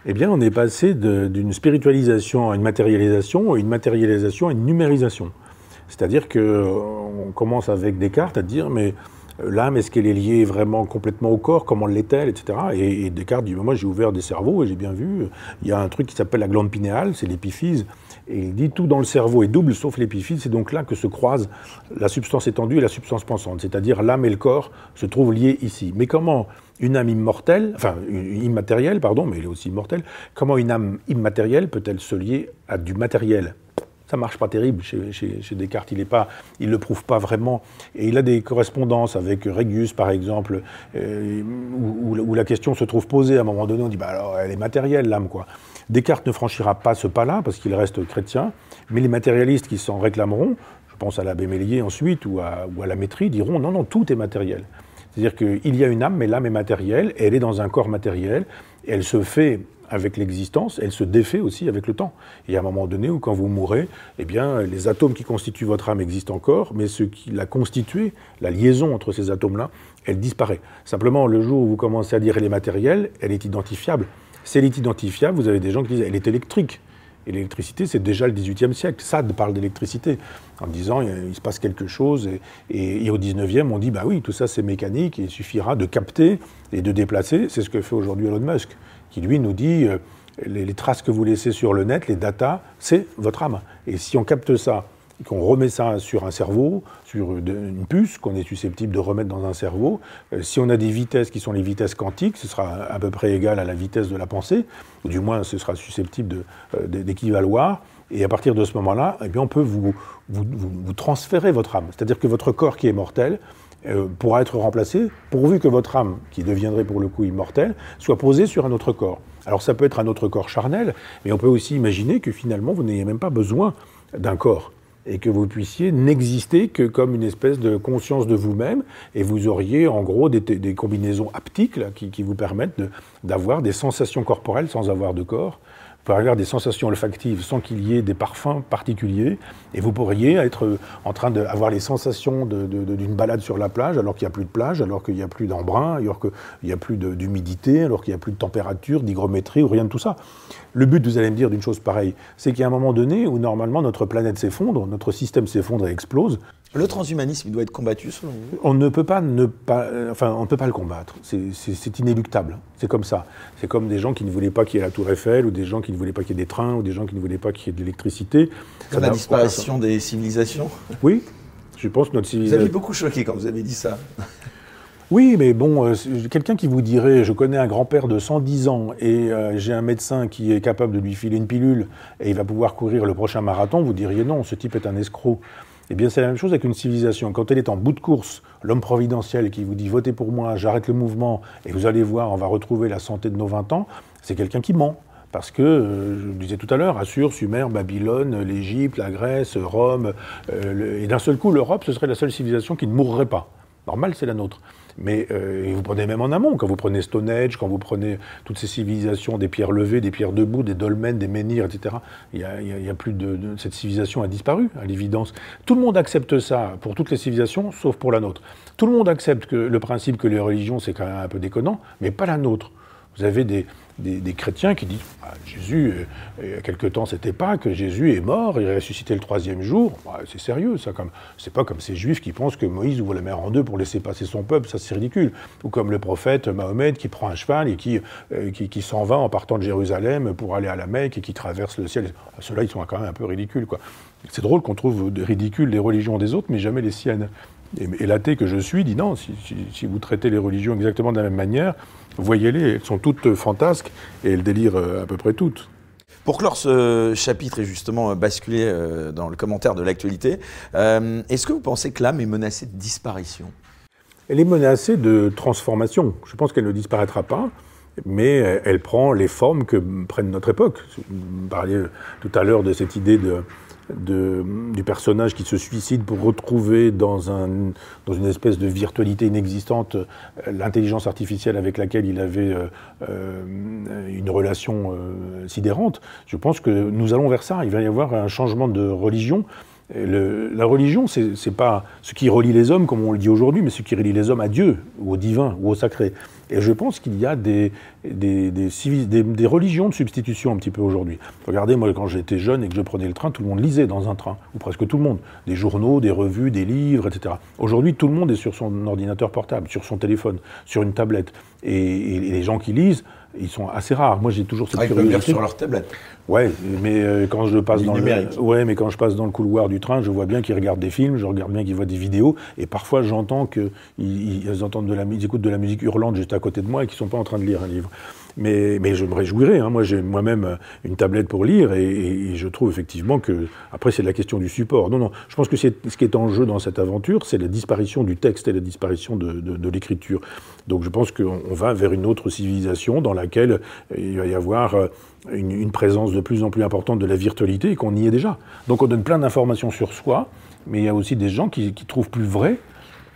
Eh bien, on est passé d'une spiritualisation à une matérialisation, et une matérialisation à une numérisation. C'est-à-dire qu'on commence avec Descartes à dire, mais l'âme, est-ce qu'elle est liée vraiment complètement au corps Comment l'est-elle etc. Et, Descartes dit, moi j'ai ouvert des cerveaux et j'ai bien vu, il y a un truc qui s'appelle la glande pinéale, c'est l'épiphyse, et il dit tout dans le cerveau est double sauf l'épiphyse, c'est donc là que se croisent la substance étendue et la substance pensante, c'est-à-dire l'âme et le corps se trouvent liés ici. Mais comment une âme immortelle, enfin immatérielle, pardon, mais elle est aussi immortelle, comment une âme immatérielle peut-elle se lier à du matériel? Ça marche pas terrible chez, Descartes. Il ne le prouve pas vraiment. Et il a des correspondances avec Régus, par exemple, euh, où, la question se trouve posée à un moment donné. On dit, bah elle est matérielle, l'âme, quoi. Descartes ne franchira pas ce pas-là parce qu'il reste chrétien, mais les matérialistes qui s'en réclameront, je pense à l'abbé Mélier ensuite ou à, la maîtrise, diront non, non, tout est matériel. C'est-à-dire qu'il y a une âme, mais l'âme est matérielle, elle est dans un corps matériel, elle se fait avec l'existence, elle se défait aussi avec le temps. Il y a un moment donné où, quand vous mourrez, eh bien, les atomes qui constituent votre âme existent encore, mais ce qui l'a constitué, la liaison entre ces atomes-là, elle disparaît. Simplement, le jour où vous commencez à dire elle est matérielle, elle est identifiable. Si elle est identifiable, vous avez des gens qui disent elle est électrique. Et l'électricité, c'est déjà le XVIIIe siècle. Sade parle d'électricité en disant il, se passe quelque chose. Et, et, au XIXe, on dit bah oui, tout ça c'est mécanique, il suffira de capter et de déplacer. C'est ce que fait aujourd'hui Elon Musk qui lui nous dit euh, les, traces que vous laissez sur le net, les datas, c'est votre âme. Et si on capte ça, qu'on remet ça sur un cerveau, sur une puce qu'on est susceptible de remettre dans un cerveau, euh, si on a des vitesses qui sont les vitesses quantiques, ce sera à peu près égal à la vitesse de la pensée, ou du moins ce sera susceptible euh, d'équivaloir. Et à partir de ce moment-là, eh bien, on peut vous, vous, vous transférer votre âme. C'est-à-dire que votre corps qui est mortel, euh, pourra être remplacé, pourvu que votre âme, qui deviendrait pour le coup immortelle, soit posée sur un autre corps. Alors ça peut être un autre corps charnel, mais on peut aussi imaginer que finalement vous n'ayez même pas besoin d'un corps et que vous puissiez n'exister que comme une espèce de conscience de vous-même, et vous auriez en gros des, combinaisons haptiques qui, qui, vous permettent d'avoir des sensations corporelles sans avoir de corps, pouvez avoir des sensations olfactives sans qu'il y ait des parfums particuliers, et vous pourriez être en train d'avoir les sensations d'une balade sur la plage alors qu'il n'y a plus de plage, alors qu'il n'y a plus d'embrun, alors qu'il n'y a plus d'humidité, alors qu'il n'y a plus de température, d'hygrométrie ou rien de tout ça. Le but, vous allez me dire, d'une chose pareille, c'est qu'il y a un moment donné où normalement notre planète s'effondre, notre système s'effondre et explose, le transhumanisme, il doit être combattu selon vous? On ne peut pas ne pas, enfin, on ne peut pas le combattre. C'est inéluctable. C'est comme ça. C'est comme des gens qui ne voulaient pas qu'il y ait la Tour Eiffel, ou des gens qui ne voulaient pas qu'il y ait des trains, ou des gens qui ne voulaient pas qu'il y ait de l'électricité. Comme la disparition des civilisations Oui, Je pense que notre Vous civilisation. avez beaucoup choqué quand vous avez dit ça. Oui, mais bon, euh, quelqu'un qui vous dirait, je connais un grand-père de 110 ans et euh, j'ai un médecin qui est capable de lui filer une pilule et il va pouvoir courir le prochain marathon, vous diriez non, ce type est un escroc. Eh bien, c'est la même chose avec une civilisation. Quand elle est en bout de course, l'homme providentiel qui vous dit votez pour moi, j'arrête le mouvement et vous allez voir, on va retrouver la santé de nos 20 ans, c'est quelqu'un qui ment. Parce que, euh, je le disais tout à l'heure, Assur, Sumer, Babylone, l'Égypte, la Grèce, Rome, euh, et d'un seul coup, l'Europe, ce serait la seule civilisation qui ne mourrait pas. Normal, c'est la nôtre. Mais euh, vous prenez même en amont, quand vous prenez Stonehenge, quand vous prenez toutes ces civilisations, des pierres levées, des pierres debout, des dolmens, des menhirs, etc. Il y a, y a- plus de, de- Cette civilisation a disparu, à l'évidence. Tout le monde accepte ça pour toutes les civilisations, sauf pour la nôtre. Tout le monde accepte que le principe que les religions, c'est quand même un peu déconnant, mais pas la nôtre. Vous avez des, des- chrétiens qui disent Ah, Jésus, euh, il y a quelque temps, c'était pas que Jésus est mort, il est ressuscité le troisième jour. Bah, c'est sérieux, ça. Comme, c'est pas comme ces juifs qui pensent que Moïse ouvre la mer en deux pour laisser passer son peuple, ça c'est ridicule. Ou comme le prophète Mahomet qui prend un cheval et qui, euh, qui, s'en va en partant de Jérusalem pour aller à la Mecque et qui traverse le ciel. Ah, Ceux-là, ils sont quand même un peu ridicules, quoi. C'est drôle qu'on trouve ridicules les religions des autres, mais jamais les siennes. Et, et l'athée que je suis dit non, si, si- si vous traitez les religions exactement de la même manière, voyez-les, elles sont toutes fantasques et elles délirent euh, à peu près toutes. Pour clore ce chapitre et justement euh, basculer euh, dans le commentaire de l'actualité, est-ce que vous pensez que l'âme est menacée de disparition? Elle est menacée de transformation. Je pense qu'elle ne disparaîtra pas, mais elle prend les formes que prenne notre époque. Vous parliez tout à l'heure de cette idée de, du personnage qui se suicide pour retrouver dans, un, dans une espèce de virtualité inexistante euh, l'intelligence artificielle avec laquelle il avait euh, euh, une relation sidérante. Je pense que nous allons vers ça. Il va y avoir un changement de religion. La religion, c'est pas ce qui relie les hommes, comme on le dit aujourd'hui, mais ce qui relie les hommes à Dieu, ou au divin, ou au sacré. Et je pense qu'il y a des, des, des, religions de substitution un petit peu aujourd'hui. Regardez, moi, quand j'étais jeune et que je prenais le train, tout le monde lisait dans un train, ou presque tout le monde. Des journaux, des revues, des livres, etc. Aujourd'hui, tout le monde est sur son ordinateur portable, sur son téléphone, sur une tablette. Et, et les gens qui lisent, ils sont assez rares. Moi, j'ai toujours cette Ah, ils peuvent curiosité. sur leur tablette. Ouais, mais euh, quand je passe dans numérique. le ouais, mais quand je passe dans le couloir du train, je vois bien qu'ils regardent des films, je regarde bien qu'ils voient des vidéos, et parfois j'entends qu'ils ils entendent de la, ils écoutent de la musique hurlante juste à côté de moi et qu'ils sont pas en train de lire un livre. Mais, je me réjouirais. Hein. Moi, j'ai moi-même euh, une tablette pour lire, et, je trouve effectivement que après c'est la question du support. Non, non. Je pense que ce qui est en jeu dans cette aventure, c'est la disparition du texte et la disparition de, l'écriture. Donc je pense qu'on on va vers une autre civilisation dans laquelle euh, il va y avoir euh, une, présence de plus en plus importante de la virtualité et qu'on y est déjà. Donc on donne plein d'informations sur soi, mais il y a aussi des gens qui, qui trouvent plus vrai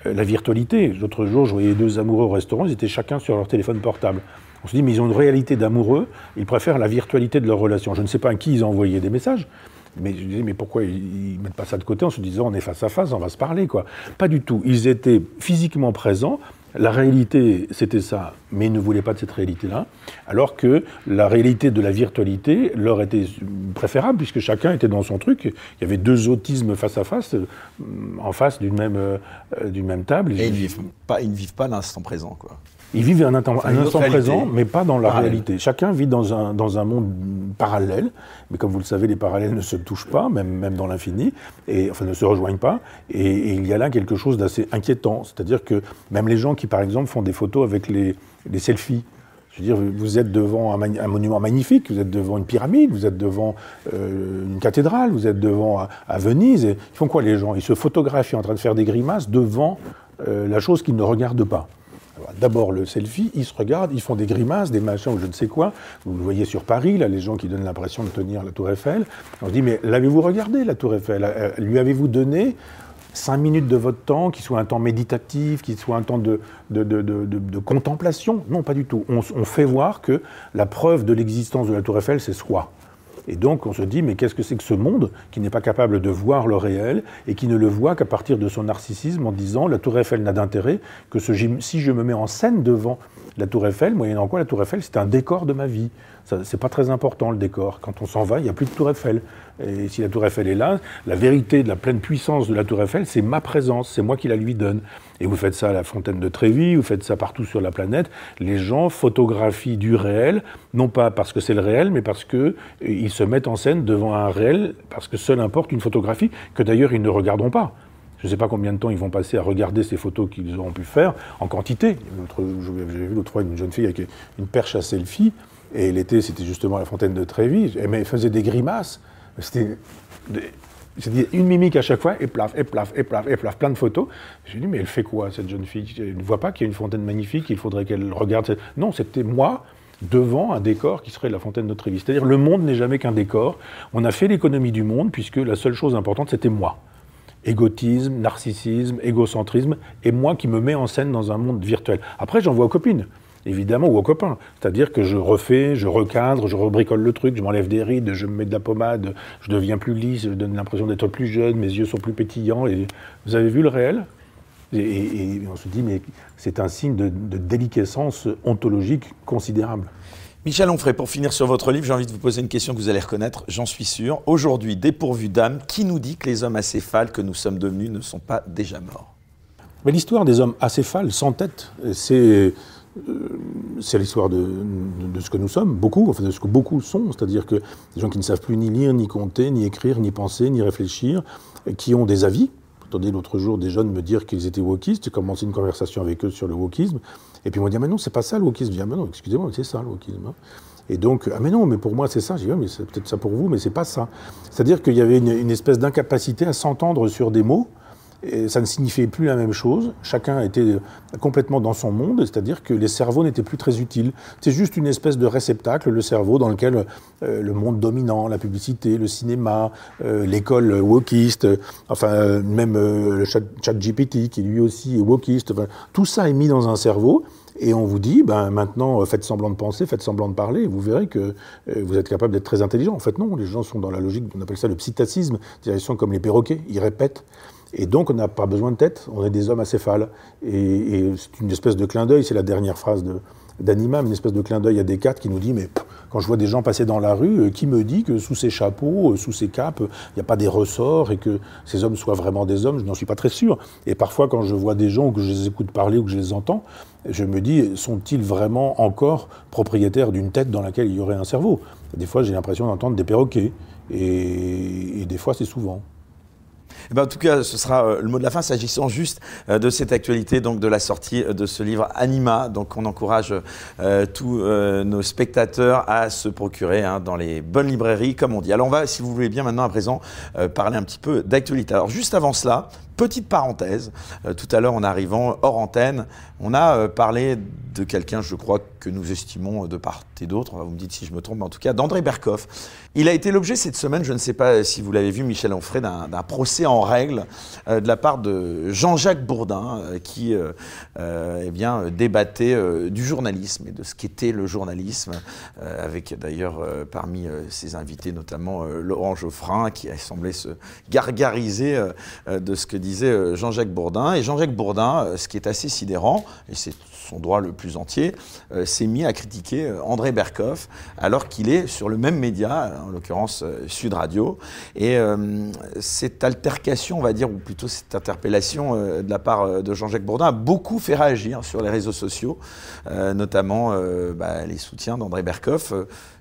la virtualité. L'autre jour, je voyais deux amoureux au restaurant, ils étaient chacun sur leur téléphone portable. On se dit, mais ils ont une réalité d'amoureux, ils préfèrent la virtualité de leur relation. Je ne sais pas à qui ils ont envoyé des messages, mais je disais, mais pourquoi ils ne mettent pas ça de côté en se disant, on est face à face, on va se parler, quoi. Pas du tout. Ils étaient physiquement présents, la réalité, c'était ça, mais ils ne voulaient pas de cette réalité-là, alors que la réalité de la virtualité leur était préférable, puisque chacun était dans son truc. Il y avait deux autismes face à face, euh, en face d'une même, euh, d'une même table. Et ils ne vivent pas, ils ne vivent pas l'instant présent, quoi. Ils vivent un, instant- un instant présent, mais pas dans la Parallèle. réalité. Chacun vit dans un, dans un monde parallèle, mais comme vous le savez, les parallèles ne se touchent pas, même, même dans l'infini, et enfin ne se rejoignent pas. Et, et il y a là quelque chose d'assez inquiétant. C'est-à-dire que même les gens qui, par exemple, font des photos avec les, les selfies, je veux dire, vous êtes devant un, monument magnifique, vous êtes devant une pyramide, vous êtes devant euh, une cathédrale, vous êtes devant à, à Venise. Et ils font quoi les gens? Ils se photographient en train de faire des grimaces devant euh, la chose qu'ils ne regardent pas. D'abord le selfie, ils se regardent, ils font des grimaces, des machins ou je ne sais quoi. Vous le voyez sur Paris, là, les gens qui donnent l'impression de tenir la Tour Eiffel. On se dit, mais l'avez-vous regardé, la Tour Eiffel? Euh, Lui avez-vous donné cinq minutes de votre temps, qui soit un temps méditatif, qui soit un temps de, de, de- contemplation? Non, pas du tout. On, on fait voir que la preuve de l'existence de la Tour Eiffel, c'est soi. Et donc on se dit, mais qu'est-ce que c'est que ce monde qui n'est pas capable de voir le réel et qui ne le voit qu'à partir de son narcissisme en disant la tour Eiffel n'a d'intérêt que si je me mets en scène devant la tour Eiffel, moyennant quoi la tour Eiffel c'est un décor de ma vie. C'est pas très important le décor. Quand on s'en va, il n'y a plus de tour Eiffel. Et si la tour Eiffel est là, la vérité de la pleine puissance de la tour Eiffel, c'est ma présence, c'est moi qui la lui donne. Et vous faites ça à la fontaine de Trévis, vous faites ça partout sur la planète. Les gens photographient du réel, non pas parce que c'est le réel, mais parce que euh, ils se mettent en scène devant un réel, parce que seul importe une photographie, que d'ailleurs ils ne regarderont pas. Je ne sais pas combien de temps ils vont passer à regarder ces photos qu'ils auront pu faire, en quantité. J'avais vu l'autre fois une jeune fille avec une perche à selfie, et l'été, c'était justement la fontaine de Trévis. Elle faisait des grimaces. C'était une mimique à chaque fois, et plaf, et plaf, et plaf, et plaf, plein de photos. J'ai dit, mais elle fait quoi, cette jeune fille? Elle ne voit pas qu'il y a une fontaine magnifique, il faudrait qu'elle regarde. Non, c'était moi devant un décor qui serait la fontaine de Trévis. C'est-à-dire, le monde n'est jamais qu'un décor. On a fait l'économie du monde, puisque la seule chose importante, c'était moi. Égotisme, narcissisme, égocentrisme, et moi qui me mets en scène dans un monde virtuel. Après, j'en vois aux copines évidemment, ou aux copains. C'est-à-dire que je refais, je recadre, je rebricole le truc, je m'enlève des rides, je me mets de la pommade, je deviens plus lisse, je donne l'impression d'être plus jeune, mes yeux sont plus pétillants. Et vous avez vu le réel? Et, on se dit, mais c'est un signe de, déliquescence ontologique considérable. Michel Onfray, pour finir sur votre livre, j'ai envie de vous poser une question que vous allez reconnaître, j'en suis sûr. Aujourd'hui, dépourvu d'âme, qui nous dit que les hommes acéphales que nous sommes devenus ne sont pas déjà morts? L'histoire des hommes acéphales, sans tête, c'est c'est l'histoire de, ce que nous sommes, beaucoup, enfin de ce que beaucoup sont, c'est-à-dire que des gens qui ne savent plus ni lire, ni compter, ni écrire, ni penser, ni réfléchir, qui ont des avis. J'entendais l'autre jour des jeunes me dire qu'ils étaient wokistes, j'ai commencé une conversation avec eux sur le wokisme, et puis ils m'ont dit ah, mais non, c'est pas ça le wokisme. Je dis ah mais non, excusez-moi, c'est ça le wokisme. Hein. Et donc, ah mais non, mais pour moi c'est ça. Je dis, mais c'est peut-être ça pour vous, mais c'est pas ça. C'est-à-dire qu'il y avait une espèce d'incapacité à s'entendre sur des mots ça ne signifiait plus la même chose. Chacun était complètement dans son monde, c'est-à-dire que les cerveaux n'étaient plus très utiles. C'est juste une espèce de réceptacle, le cerveau, dans lequel euh, le monde dominant, la publicité, le cinéma, euh, l'école wokiste, enfin même euh, le chat, GPT qui lui aussi est wokiste, tout ça est mis dans un cerveau. Et on vous dit, ben maintenant, faites semblant de penser, faites semblant de parler, et vous verrez que vous êtes capable d'être très intelligent. En fait, non, les gens sont dans la logique, on appelle ça le psittacisme, ils sont comme les perroquets, ils répètent. Et donc, on n'a pas besoin de tête, on est des hommes acéphales. Et, et c'est une espèce de clin d'œil, c'est la dernière phrase d'Anima, une espèce de clin d'œil à Descartes qui nous dit Mais quand je vois des gens passer dans la rue, euh, qui me dit que sous ces chapeaux, euh, sous ces capes, il n'y a pas des ressorts et que ces hommes soient vraiment des hommes? Je n'en suis pas très sûr. Et parfois, quand je vois des gens ou que je les écoute parler ou que je les entends, je me dis Sont-ils vraiment encore propriétaires d'une tête dans laquelle il y aurait un cerveau? Des fois, j'ai l'impression d'entendre des perroquets. et des fois, c'est souvent. Eh ben, en tout cas, ce sera euh, le mot de la fin s'agissant juste euh, de cette actualité, donc de la sortie euh, de ce livre Anima. Donc on encourage tous nos spectateurs à se procurer hein, dans les bonnes librairies, comme on dit. Alors on va, si vous voulez bien maintenant à présent, parler un petit peu d'actualité. Alors juste avant cela, Petite parenthèse, tout à l'heure en arrivant hors antenne, on a euh, parlé de quelqu'un, je crois, que nous estimons de part et d'autre, vous me dites si je me trompe, mais en tout cas d'André Berkoff. Il a été l'objet cette semaine, je ne sais pas si vous l'avez vu, Michel Onfray, d'un procès en règle euh, de la part de Jean-Jacques Bourdin, qui eh bien, débattait du journalisme et de ce qu'était le journalisme, avec d'ailleurs parmi ses invités notamment Laurent Geoffrin, qui a semblé se gargariser de ce que disait euh, Jean-Jacques Bourdin. Et Jean-Jacques Bourdin, euh, ce qui est assez sidérant, et c'est son droit le plus entier, euh, s'est mis à critiquer André Berkoff, alors qu'il est sur le même média, en l'occurrence Sud Radio. Et cette altercation, on va dire, ou plutôt cette interpellation de la part de Jean-Jacques Bourdin a beaucoup fait réagir sur les réseaux sociaux, notamment bah, les soutiens d'André Berkoff.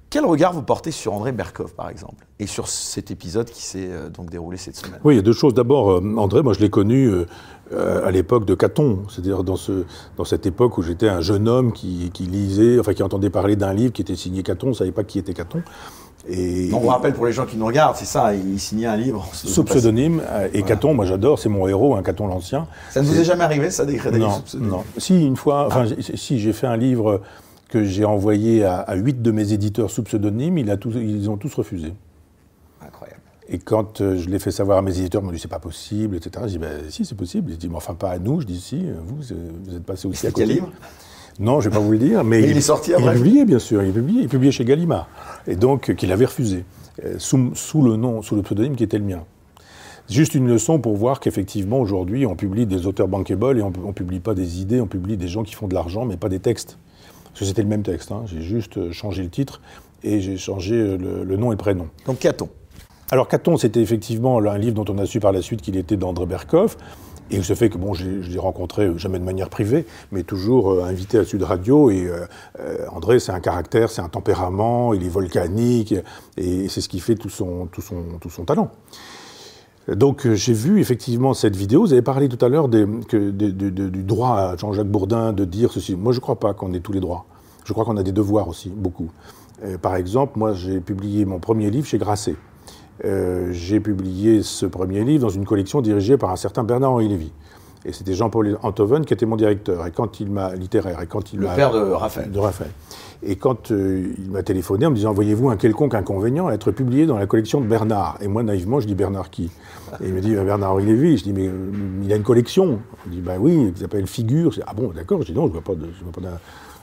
Quel regard vous portez sur André Berkov, par exemple, et sur cet épisode qui s'est euh, donc déroulé cette semaine? Oui, il y a deux choses. D'abord, euh, André, moi je l'ai connu euh, à l'époque de Caton, c'est-à-dire dans, ce, dans cette époque où j'étais un jeune homme qui, lisait, enfin qui entendait parler d'un livre qui était signé Caton, on ne savait pas qui était Caton. Et, on rappelle pour les gens qui nous regardent, c'est ça, il signait un livre. Sous pseudonyme, et Caton, moi j'adore, c'est mon héros, un Caton l'Ancien. Ça ne vous est jamais arrivé, ça, d'écrire des livres Non, si, une fois, enfin, si, j'ai fait un livre que j'ai envoyé à huit de mes éditeurs sous pseudonyme, il a ils ont tous refusé. Et quand euh, je l'ai fait savoir à mes éditeurs, ils m'ont dit c'est pas possible, etc. J'ai dit ben, si, c'est possible. Ils m'ont dit mais enfin pas à nous. Je dis si, vous, vous êtes passé aussi à côté. quel livre non, je ne vais pas vous le dire, mais, il, est sorti après. Il publié, bien sûr, il est publié, il publié chez Gallimard, et donc qu'il avait refusé, euh, sous, sous, le nom, sous le pseudonyme qui était le mien. Juste une leçon pour voir qu'effectivement, aujourd'hui, on publie des auteurs bankable et on ne publie pas des idées, on publie des gens qui font de l'argent, mais pas des textes. Parce que c'était le même texte, hein. j'ai juste euh, changé le titre et j'ai changé euh, le, nom et le prénom. Donc Caton Alors Caton, c'était effectivement un livre dont on a su par la suite qu'il était d'André Berkoff. Et se fait que bon, je l'ai rencontré euh, jamais de manière privée, mais toujours invité à Sud Radio. Et André, c'est un caractère, c'est un tempérament, il est volcanique, et c'est ce qui fait tout son, tout son, tout son talent. Donc euh, j'ai vu effectivement cette vidéo. Vous avez parlé tout à l'heure du droit à Jean-Jacques Bourdin de dire ceci. Moi, je ne crois pas qu'on ait tous les droits. Je crois qu'on a des devoirs aussi, beaucoup. par exemple, moi, j'ai publié mon premier livre chez Grasset. Euh, j'ai publié ce premier livre dans une collection dirigée par un certain Bernard-Henri Lévy. Et c'était Jean-Paul Antoven qui était mon directeur, et quand il m'a littéraire, et quand il le père de Raphaël. De Raphaël. Et quand euh, il m'a téléphoné en me disant Voyez-vous un quelconque inconvénient à être publié dans la collection de Bernard? Et moi, naïvement, je dis Bernard qui? Et il me dit Bernard-Henri Lévy. Je dis Mais euh, il a une collection. Il dit Ben oui, il s'appelle Figure. ah bon, d'accord. Je dis Non, je ne vois pas,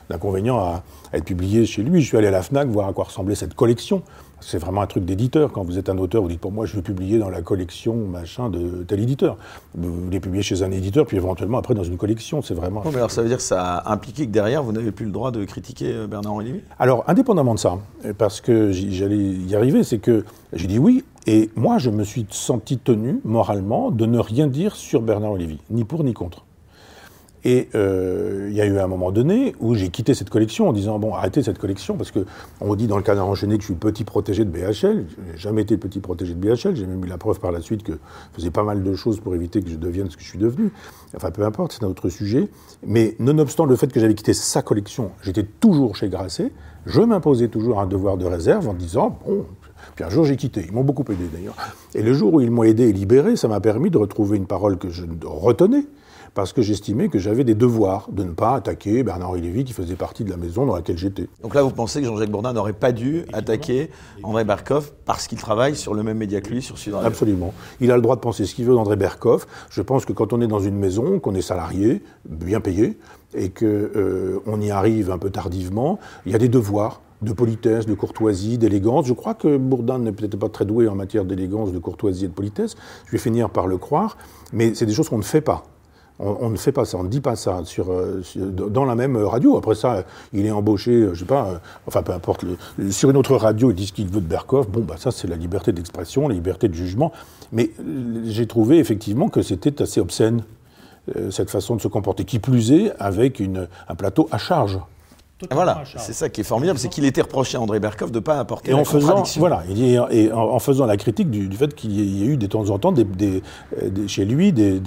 d'inconvénient à, à, être publié chez lui. Je suis allé à la Fnac voir à quoi ressemblait cette collection. C'est vraiment un truc d'éditeur. Quand vous êtes un auteur, vous dites pour moi, je veux publier dans la collection machin de tel éditeur. Vous les publiez chez un éditeur, puis éventuellement après dans une collection. C'est vraiment. mais alors ça veut dire que ça a impliqué que derrière, vous n'avez plus le droit de critiquer euh, Bernard-Henri Lévy? Alors, indépendamment de ça, parce que j'allais y arriver, c'est que j'ai dit oui, et moi, je me suis senti tenu moralement de ne rien dire sur Bernard-Henri Lévy, ni pour ni contre. Et euh, il y a eu un moment donné où j'ai quitté cette collection en disant bon, arrêtez cette collection parce que on dit dans le canard enchaîné que je suis petit protégé de BHL. Je n'ai jamais été petit protégé de BHL. J'ai même eu la preuve par la suite que je faisais pas mal de choses pour éviter que je devienne ce que je suis devenu. Enfin, peu importe, c'est un autre sujet. Mais nonobstant le fait que j'avais quitté sa collection, j'étais toujours chez Grasset. Je m'imposais toujours un devoir de réserve en disant bon, puis un jour, j'ai quitté. Ils m'ont beaucoup aidé d'ailleurs. Et le jour où ils m'ont aidé et libéré, ça m'a permis de retrouver une parole que je retenais, parce que j'estimais que j'avais des devoirs de ne pas attaquer Bernard-Henri Lévy qui faisait partie de la maison dans laquelle j'étais. Donc là, vous pensez que Jean-Jacques Bourdin n'aurait pas dû attaquer André Berkoff parce qu'il travaille sur le même média que lui, sur Sud Absolument. Il a le droit de penser ce qu'il veut d'André Berkoff. Je pense que quand on est dans une maison, qu'on est salarié, bien payé, et qu'on euh, y arrive un peu tardivement, il y a des devoirs de politesse, de courtoisie, d'élégance. Je crois que Bourdin n'est peut-être pas très doué en matière d'élégance, de courtoisie et de politesse. Je vais finir par le croire, mais c'est des choses qu'on ne fait pas. On, ne fait pas ça, on ne dit pas ça euh, dans la même radio. Après ça, il est embauché, euh, je sais pas, euh, enfin peu importe, sur une autre radio, il dit ce qu'il veut de Berkoff. Bon, bah ça, c'est la liberté d'expression, la liberté de jugement. Mais j'ai trouvé effectivement que c'était assez obscène, cette façon de se comporter. Qui plus est, avec un plateau à charge. Voilà, c'est ça qui est formidable, c'est qu'il était reproché à André Berkoff de ne pas apporter et en faisant, Voilà, et en, faisant la critique du, fait qu'il y ait eu de temps en temps des, chez lui des,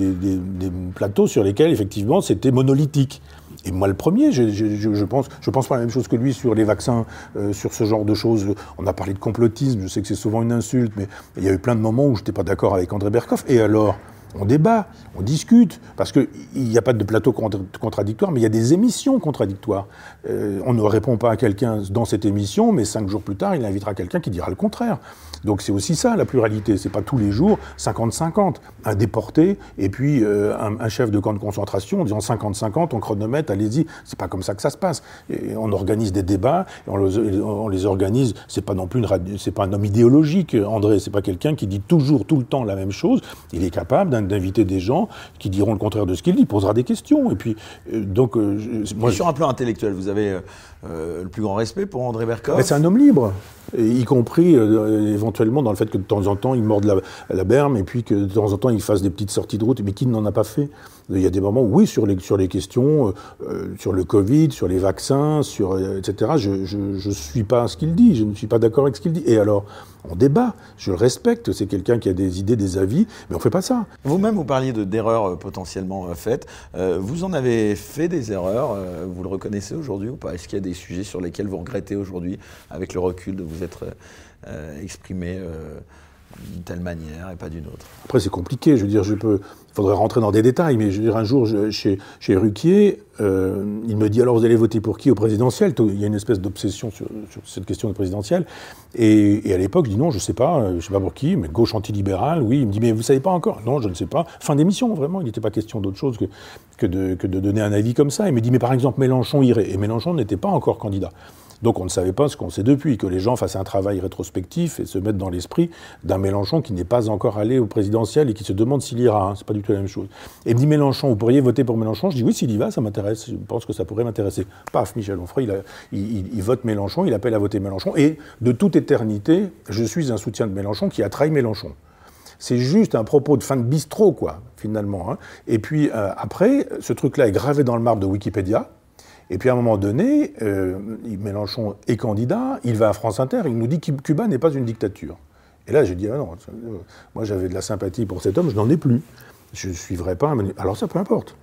plateaux sur lesquels effectivement c'était monolithique. Et moi, le premier, je, pense, je pense pas la même chose que lui sur les vaccins, euh, sur ce genre de choses. On a parlé de complotisme, je sais que c'est souvent une insulte, mais il y a eu plein de moments où je n'étais pas d'accord avec André Berkoff. Et alors? On débat, on discute, parce qu'il n'y a pas de plateau contradictoire, mais il y a des émissions contradictoires. Euh, on ne répond pas à quelqu'un dans cette émission, mais cinq jours plus tard, il invitera quelqu'un qui dira le contraire. Donc c'est aussi ça la pluralité, c'est pas tous les jours 50-50. Un déporté et puis euh, un, chef de camp de concentration en disant 50-50, on chronomètre, allez-y. C'est pas comme ça que ça se passe. Et on organise des débats, on, les organise. C'est pas non plus une c'est pas un homme idéologique, André. C'est pas quelqu'un qui dit toujours tout le temps la même chose. Il est capable d'inviter des gens qui diront le contraire de ce qu'il dit, il posera des questions. Et puis, euh, donc, euh, moi, sur un plan intellectuel, vous avez le plus grand respect pour André Berkoff. C'est un homme libre, y compris éventuellement dans le fait que de temps en temps il morde la, la, berme et puis que de temps en temps il fasse des petites sorties de route, mais qui n'en a pas fait Il y a des moments, où, oui, sur les, sur les questions, sur le Covid, sur les vaccins, sur, etc., je ne suis pas ce qu'il dit, je ne suis pas d'accord avec ce qu'il dit. Et alors on débat, je le respecte, c'est quelqu'un qui a des idées, des avis, mais on ne fait pas ça. Vous-même, vous parliez d'erreurs euh, potentiellement euh, faites. Euh, vous en avez fait des erreurs, vous le reconnaissez aujourd'hui ou pas? Est-ce qu'il y a des sujets sur lesquels vous regrettez aujourd'hui, avec le recul, de vous être exprimé d'une telle manière et pas d'une autre. Après, c'est compliqué. Je veux dire. Il faudrait rentrer dans des détails, mais je veux dire, un jour, chez, chez Ruquier, euh, il me dit alors vous allez voter pour qui au présidentiel? Il y a une espèce d'obsession sur, cette question de présidentielle. Et, à l'époque, je dis non, je ne sais pas, euh, je ne sais pas pour qui, mais gauche antilibérale, oui. Il me dit mais vous ne savez pas encore? Non, je ne sais pas. Fin d'émission, vraiment. Il n'était pas question d'autre chose que, que, de, que de donner un avis comme ça. Il me dit mais par exemple, Mélenchon irait. Et Mélenchon n'était pas encore candidat. Donc on ne savait pas ce qu'on sait depuis, que les gens fassent un travail rétrospectif et se mettent dans l'esprit d'un Mélenchon qui n'est pas encore allé au présidentiel et qui se demande s'il ira. Hein. C'est pas du tout la même chose. Et me dit Mélenchon, vous pourriez voter pour Mélenchon? Je dis oui, s'il y va, ça m'intéresse. Je pense que ça pourrait m'intéresser. Paf, Michel Onfray, il, vote Mélenchon, il appelle à voter Mélenchon. Et de toute éternité, je suis un soutien de Mélenchon qui a trahi Mélenchon. C'est juste un propos de fin de bistrot, quoi, finalement. Hein. Et puis euh, après, ce truc-là est gravé dans le marbre de Wikipédia. Et puis à un moment donné, euh, Mélenchon est candidat, il va à France Inter, il nous dit que Cuba n'est pas une dictature. Et là, j'ai dit, ah non, moi j'avais de la sympathie pour cet homme, je n'en ai plus. Je ne suivrai pas un Alors ça, peu importe.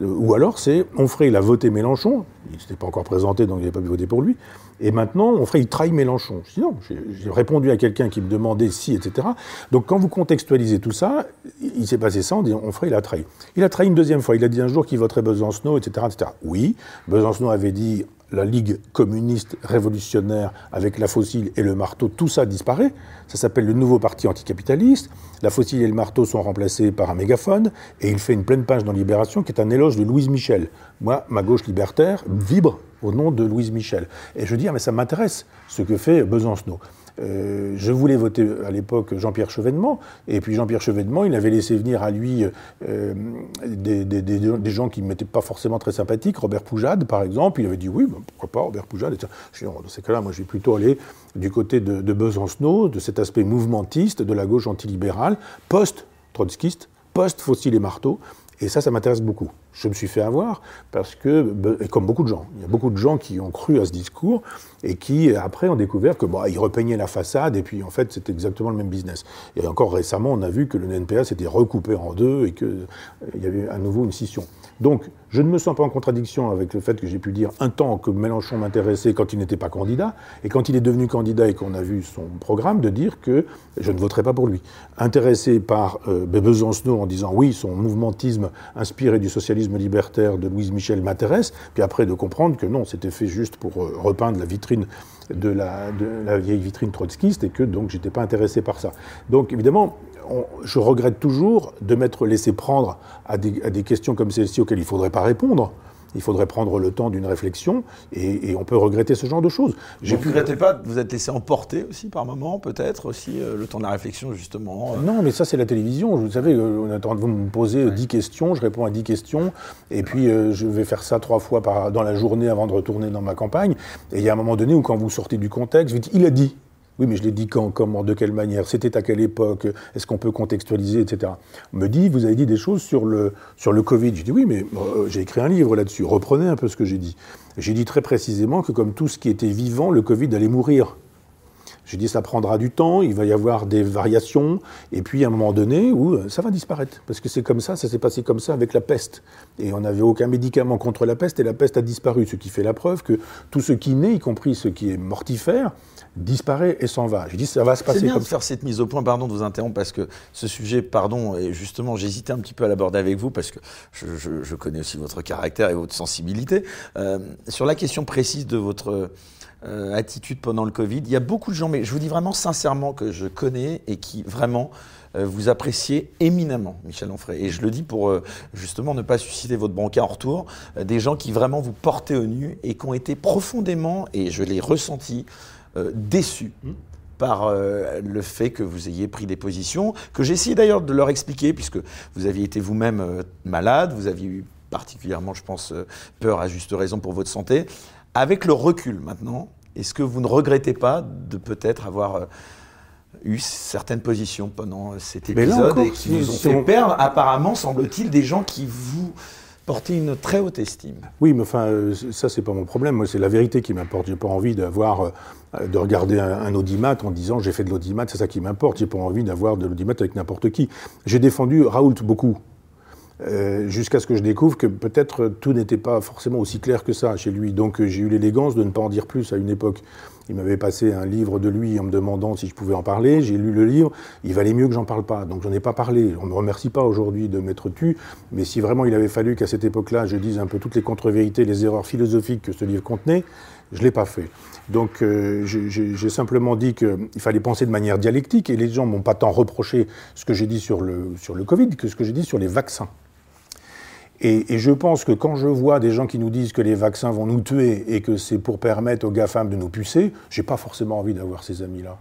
Ou alors, c'est Onfray, il a voté Mélenchon, il n'était pas encore présenté, donc il n'avait pas pu voter pour lui. Et maintenant, Onfray, il trahit Mélenchon. Je dis non, j'ai répondu à quelqu'un qui me demandait si, etc. Donc quand vous contextualisez tout ça, il s'est passé ça, on dit Onfray, il a trahi. Il a trahi une deuxième fois, il a dit un jour qu'il voterait Besancenot, etc., etc. Oui, Besancenot avait dit la Ligue communiste révolutionnaire avec la fossile et le marteau, tout ça disparaît. Ça s'appelle le nouveau parti anticapitaliste. La fossile et le marteau sont remplacés par un mégaphone et il fait une pleine page dans Libération qui est un éloge de Louise Michel. Moi, ma gauche libertaire vibre au nom de Louise Michel. Et je dis, ah, mais ça m'intéresse ce que fait Besancenot. Euh, je voulais voter à l'époque Jean-Pierre Chevènement, et puis Jean-Pierre Chevènement, il avait laissé venir à lui euh, des, gens qui ne m'étaient pas forcément très sympathiques, Robert Poujade par exemple, il avait dit oui, ben, pourquoi pas Robert Poujade, je dans ces cas-là, moi je vais plutôt aller du côté de, de de cet aspect mouvementiste de la gauche antilibérale, post-trotskiste, post-fossile et marteau, et ça, ça m'intéresse beaucoup. Je me suis fait avoir parce que, et comme beaucoup de gens, il y a beaucoup de gens qui ont cru à ce discours et qui, après, ont découvert que, bon, ils repeignaient la façade et puis, en fait, c'était exactement le même business. Et encore récemment, on a vu que le NPA s'était recoupé en deux et qu'il y avait à nouveau une scission. Donc, je ne me sens pas en contradiction avec le fait que j'ai pu dire un temps que Mélenchon m'intéressait quand il n'était pas candidat, et quand il est devenu candidat et qu'on a vu son programme, de dire que je ne voterai pas pour lui. Intéressé par euh, Besancenot en disant oui, son mouvementisme inspiré du socialisme libertaire de Louise Michel m'intéresse, puis après de comprendre que non, c'était fait juste pour euh, repeindre la vitrine de la, de la vieille vitrine trotskiste, et que donc j'étais pas intéressé par ça. Donc évidemment, je regrette toujours de m'être laissé prendre à des, questions comme celle-ci auxquelles il ne faudrait pas répondre. Il faudrait prendre le temps d'une réflexion et, on peut regretter ce genre de choses. Vous ne regrettez pas de vous être laissé emporter aussi par moment, peut-être aussi, euh, le temps de la réflexion justement euh Non, mais ça c'est la télévision. Vous savez, euh, on attend de vous me poser 10 questions, je réponds à 10 questions et puis je vais faire ça trois fois par, dans la journée avant de retourner dans ma campagne. Et il y a un moment donné où quand vous sortez du contexte, vous dites, il a dit. Oui, mais je l'ai dit quand, comment, de quelle manière, c'était à quelle époque, est-ce qu'on peut contextualiser, etc. On me dit, vous avez dit des choses sur le, Covid. Je dis, oui, mais euh, j'ai écrit un livre là-dessus, reprenez un peu ce que j'ai dit. J'ai dit très précisément que comme tout ce qui était vivant, le Covid allait mourir. J'ai dit ça prendra du temps, il va y avoir des variations, et puis à un moment donné où euh, ça va disparaître. Parce que c'est comme ça, ça s'est passé comme ça avec la peste. Et on n'avait aucun médicament contre la peste, et la peste a disparu. Ce qui fait la preuve que tout ce qui naît, y compris ce qui est mortifère, disparaît et s'en va. J'ai dit ça va se passer bien de faire cette mise au point, pardon de vous interrompre, parce que ce sujet, pardon, et justement, j'hésitais un petit peu à l'aborder avec vous, parce que je, connais aussi votre caractère et votre sensibilité. Euh, sur la question précise de votre euh, attitude pendant le Covid. Il y a beaucoup de gens, mais je vous dis vraiment sincèrement que je connais et qui vraiment euh, vous appréciez éminemment, Michel Onfray. Et je le dis pour euh, justement ne pas susciter votre brancard en retour, des gens qui vraiment vous portaient au nu et qui ont été profondément, et je l'ai ressenti, déçus mmh. par le fait que vous ayez pris des positions, que j'ai essayé d'ailleurs de leur expliquer, puisque vous aviez été vous-même malade, vous aviez eu particulièrement, je pense, peur à juste raison pour votre santé. Avec le recul maintenant, est-ce que vous ne regrettez pas de peut-être avoir euh, eu certaines positions pendant cet épisode et qui vous ont fait perdre, apparemment, semble-t-il, des gens qui vous portaient une très haute estime? Oui, mais enfin, euh, ça, c'est pas mon problème. Moi, c'est la vérité qui m'importe. J'ai pas envie d'avoir, euh, de regarder un, audimat en disant j'ai fait de l'audimat, c'est ça qui m'importe. J'ai pas envie d'avoir de l'audimat avec n'importe qui. J'ai défendu Raoult beaucoup. Euh, jusqu'à ce que je découvre que peut-être tout n'était pas forcément aussi clair que ça chez lui. Donc euh, j'ai eu l'élégance de ne pas en dire plus à une époque. Il m'avait passé un livre de lui en me demandant si je pouvais en parler. J'ai lu le livre. Il valait mieux que j'en parle pas. Donc j'en ai pas parlé. On ne me remercie pas aujourd'hui de m'être tu. Mais si vraiment il avait fallu qu'à cette époque-là, je dise un peu toutes les contre-vérités, les erreurs philosophiques que ce livre contenait, je l'ai pas fait. Donc euh, j'ai simplement dit qu'il fallait penser de manière dialectique et les gens m'ont pas tant reproché ce que j'ai dit sur le, sur le Covid que ce que j'ai dit sur les vaccins. Et, je pense que quand je vois des gens qui nous disent que les vaccins vont nous tuer et que c'est pour permettre aux GAFAM de nous pucer, j'ai pas forcément envie d'avoir ces amis-là.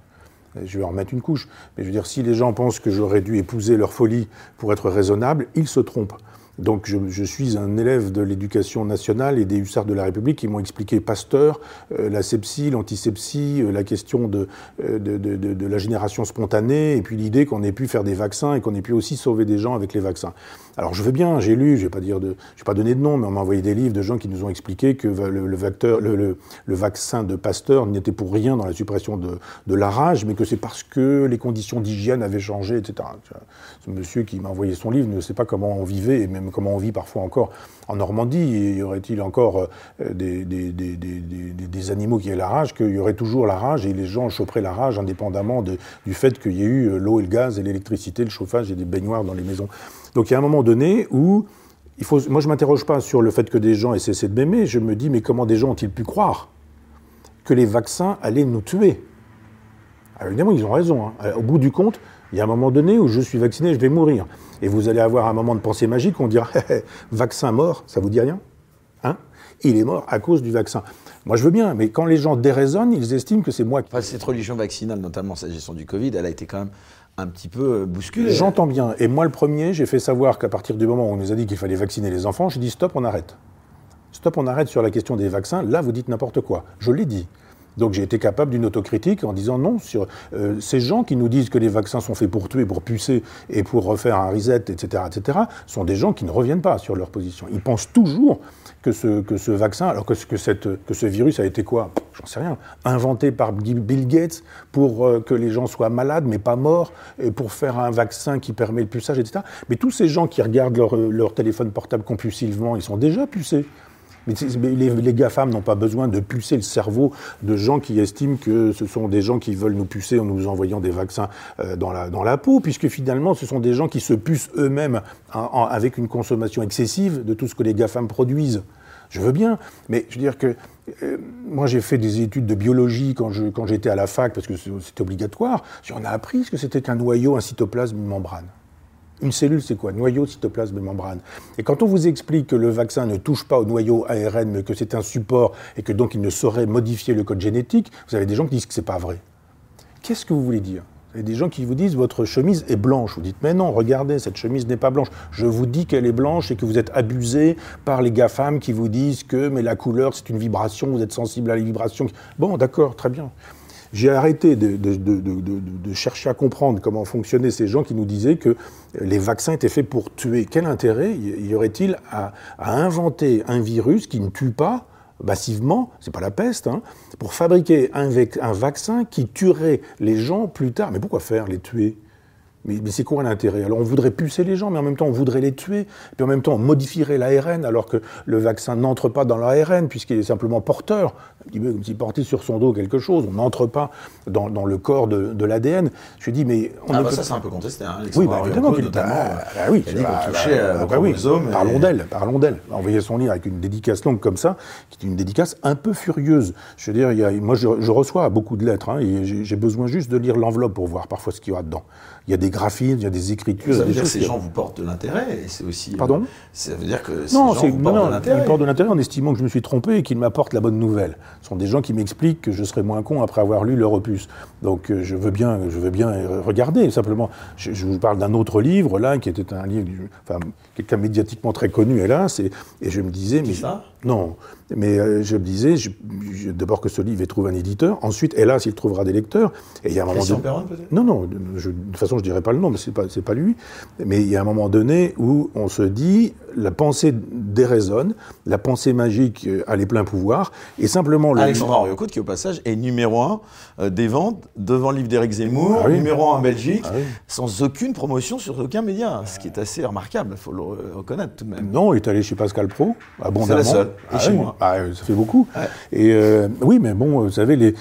Je vais en remettre une couche. Mais je veux dire, si les gens pensent que j'aurais dû épouser leur folie pour être raisonnable, ils se trompent. Donc je, suis un élève de l'éducation nationale et des hussards de la République qui m'ont expliqué Pasteur, euh, la sepsie, l'antisepsie, euh, la question de, de, de, la génération spontanée, et puis l'idée qu'on ait pu faire des vaccins et qu'on ait pu aussi sauver des gens avec les vaccins. Alors je veux bien, j'ai lu, je vais pas dire je vais pas donner de nom, mais on m'a envoyé des livres de gens qui nous ont expliqué que le, vaccin de Pasteur n'était pour rien dans la suppression de, la rage, mais que c'est parce que les conditions d'hygiène avaient changé, etc. Ce monsieur qui m'a envoyé son livre ne sait pas comment on vivait et même comment on vit parfois encore en Normandie. Y aurait-il encore euh, des, animaux qui aient la rage, qu'il y aurait toujours la rage et les gens choperaient la rage indépendamment du fait qu'il y ait eu l'eau et le gaz et l'électricité, le chauffage et des baignoires dans les maisons. Donc il y a un moment donné où il faut, moi je m'interroge pas sur le fait que des gens aient cessé de m'aimer, je me dis mais comment des gens ont-ils pu croire que les vaccins allaient nous tuer? Alors évidemment ils ont raison. Hein. Au bout du compte, il y a un moment donné où je suis vacciné, je vais mourir. Et vous allez avoir un moment de pensée magique, on dira vaccin mort, ça vous dit rien Hein? Il est mort à cause du vaccin. Moi, je veux bien, mais quand les gens déraisonnent, ils estiment que c'est moi qui. cette religion vaccinale, notamment sa gestion du Covid, elle a été quand même un petit peu euh, bousculé. J'entends bien. Et moi, le premier, j'ai fait savoir qu'à partir du moment où on nous a dit qu'il fallait vacciner les enfants, j'ai dit stop, on arrête. Stop, on arrête sur la question des vaccins. Là, vous dites n'importe quoi. Je l'ai dit. Donc j'ai été capable d'une autocritique en disant non, sur euh, ces gens qui nous disent que les vaccins sont faits pour tuer, pour pucer et pour refaire un reset, etc., etc., sont des gens qui ne reviennent pas sur leur position. Ils pensent toujours que ce, vaccin, alors que, ce virus a été quoi? J'en sais rien. Inventé par Bill Gates pour euh, que les gens soient malades mais pas morts, et pour faire un vaccin qui permet le puçage, etc. Mais tous ces gens qui regardent leur, leur téléphone portable compulsivement, ils sont déjà pucés. Mais les, GAFAM n'ont pas besoin de pucer le cerveau de gens qui estiment que ce sont des gens qui veulent nous pucer en nous envoyant des vaccins euh, dans, la, peau, puisque finalement, ce sont des gens qui se pucent eux-mêmes avec une consommation excessive de tout ce que les GAFAM produisent. Je veux bien, mais je veux dire que euh, moi j'ai fait des études de biologie quand, j'étais à la fac, parce que c'était obligatoire. On a appris ce que c'était qu'un noyau, un cytoplasme, une membrane. Une cellule, c'est quoi? Noyau, cytoplasme membrane. Et quand on vous explique que le vaccin ne touche pas au noyau ARN, mais que c'est un support et que donc il ne saurait modifier le code génétique, vous avez des gens qui disent que c'est pas vrai. Qu'est-ce que vous voulez dire? Vous avez des gens qui vous disent votre chemise est blanche. Vous dites mais non, regardez, cette chemise n'est pas blanche. Je vous dis qu'elle est blanche et que vous êtes abusé par les GAFAM qui vous disent que mais la couleur c'est une vibration, vous êtes sensible à la vibration. Bon, d'accord, très bien. J'ai arrêté de, chercher à comprendre comment fonctionnaient ces gens qui nous disaient que les vaccins étaient faits pour tuer. Quel intérêt y aurait-il à, inventer un virus qui ne tue pas massivement, c'est pas la peste, hein, pour fabriquer un, vaccin qui tuerait les gens plus tard. Mais pourquoi faire les tuer? Mais, c'est quoi l'intérêt? Alors on voudrait pucer les gens, mais en même temps on voudrait les tuer, puis en même temps on modifierait l'ARN alors que le vaccin n'entre pas dans l'ARN puisqu'il est simplement porteur, un petit peu comme s'il portait sur son dos quelque chose, on n'entre pas dans, dans, le corps de, de l'ADN. Je dis mais... On ah bah ça c'est un peu contesté, hein, Oui, bah, évidemment qu'il bah, bah, oui, dit bah, touchait bah, oui, Parlons d'elle, parlons d'elle. Envoyer son livre avec une dédicace longue comme ça, qui est une dédicace un peu furieuse. Je veux dire, il y a, moi je, je, reçois beaucoup de lettres, hein, et j'ai besoin juste de lire l'enveloppe pour voir parfois ce qu'il y aura dedans il y a des graphismes, il y a des écritures. Ça veut dire que ces gens vous portent de l'intérêt, et c'est aussi. Pardon? Ça veut dire que ces non, gens vous portent de l'intérêt. Ils portent de l'intérêt en estimant que je me suis trompé et qu'ils m'apportent la bonne nouvelle. Ce sont des gens qui m'expliquent que je serai moins con après avoir lu leur opus. Donc euh, je veux bien, je veux bien regarder. Simplement, je, je vous parle d'un autre livre là, qui était un livre, enfin quelqu'un médiatiquement très connu, hélas, et, et je me disais, mais ça? non, mais euh, je me disais, d'abord que ce livre ait trouvé un éditeur, ensuite, hélas, il trouvera des lecteurs. Et il y a un moment donné. Non, non, de toute façon, je dirais pas le nom, mais c'est pas, pas lui. Mais il y a un moment donné où on se dit, la pensée déraisonne, la pensée magique euh, a les pleins pouvoirs, et simplement... Le... Alexandre Henri qui au passage est numéro un euh, des ventes devant le livre d'Éric Zemmour, ah numéro un en Belgique, ah sans aucune promotion sur aucun média, ce qui est assez remarquable, il faut le reconnaître tout de même. Non, il est allé chez Pascal Pro, abondamment. C'est la seule, et ah chez moi. Ah, ça fait beaucoup. Et euh, oui, mais bon, vous savez, les...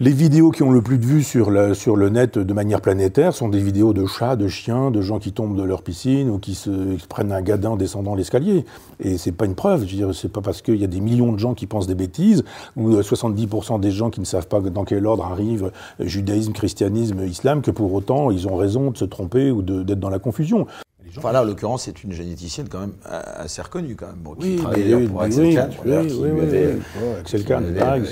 Les vidéos qui ont le plus de vues sur, sur le net de manière planétaire sont des vidéos de chats, de chiens, de gens qui tombent de leur piscine ou qui se prennent un gadin en descendant l'escalier. Et c'est pas une preuve. Je veux dire, c'est pas parce qu'il y a des millions de gens qui pensent des bêtises ou 70% euh, des gens qui ne savent pas dans quel ordre arrive judaïsme, christianisme, islam que pour autant ils ont raison de se tromper ou d'être dans la confusion. Enfin là, en l'occurrence, c'est une généticienne quand même assez reconnue quand même. qui oui, travaillait oui, pour Axel Kahn. Oui, Axel Kahn,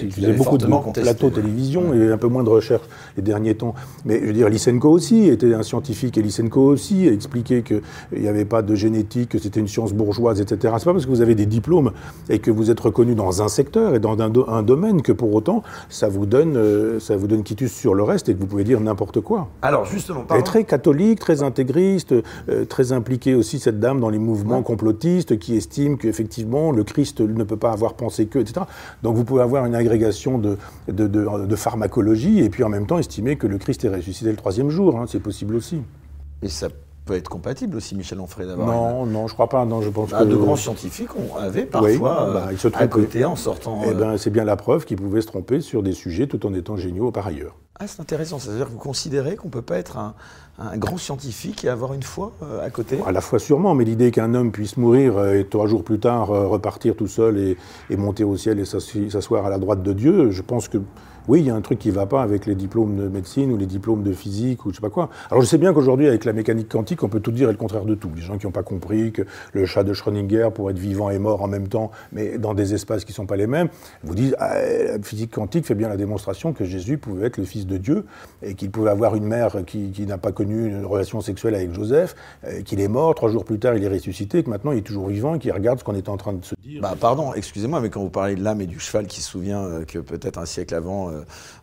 il faisait beaucoup de plateaux télévision et un peu moins de recherche les derniers temps. Mais je veux dire, Lysenko aussi était un scientifique et Lysenko aussi a expliqué qu'il n'y avait pas de génétique, que c'était une science bourgeoise, etc. C'est pas parce que vous avez des diplômes et que vous êtes reconnu dans un secteur et dans un, domaine que pour autant ça vous donne euh, ça vous donne quitus sur le reste et que vous pouvez dire n'importe quoi. Alors justement, Elle est très catholique, très intégriste, euh, très impliquée aussi cette dame dans les mouvements complotistes qui estiment qu'effectivement le Christ ne peut pas avoir pensé que, etc. Donc vous pouvez avoir une agrégation de, de, de, pharmacologie et puis en même temps estimer que le Christ est ressuscité le troisième jour. Hein, c'est possible aussi. Et ça peut être compatible aussi, Michel Onfray, d'avoir. Non, non, je crois pas. Non, je pense bah, que... De grands scientifiques on avait parfois bah, se à côté en sortant. Eh ben, c'est bien la preuve qu'ils pouvaient se tromper sur des sujets tout en étant géniaux par ailleurs. Ah, c'est intéressant. C'est-à-dire que vous considérez qu'on ne peut pas être un, grand scientifique et avoir une foi euh, à côté? À la fois sûrement, mais l'idée qu'un homme puisse mourir euh, et trois jours plus tard euh, repartir tout seul et monter au ciel et s'asseoir à la droite de Dieu, je pense que oui, il y a un truc qui ne va pas avec les diplômes de médecine ou les diplômes de physique ou je sais pas quoi. Alors je sais bien qu'aujourd'hui, avec la mécanique quantique, on peut tout dire et le contraire de tout. Les gens qui n'ont pas compris que le chat de Schrödinger pourrait être vivant et mort en même temps, mais dans des espaces qui ne sont pas les mêmes, vous disent ah, la physique quantique fait bien la démonstration que Jésus pouvait être le fils de Dieu et qu'il pouvait avoir une mère qui, n'a pas connu une relation sexuelle avec Joseph, euh, qu'il est mort, trois jours plus tard il est ressuscité, que maintenant il est toujours vivant et qu'il regarde ce qu'on est en train de se dire. Bah, pardon, excusez-moi, mais quand vous parlez de l'âme et du cheval qui se souvient euh, que peut-être un siècle avant, euh,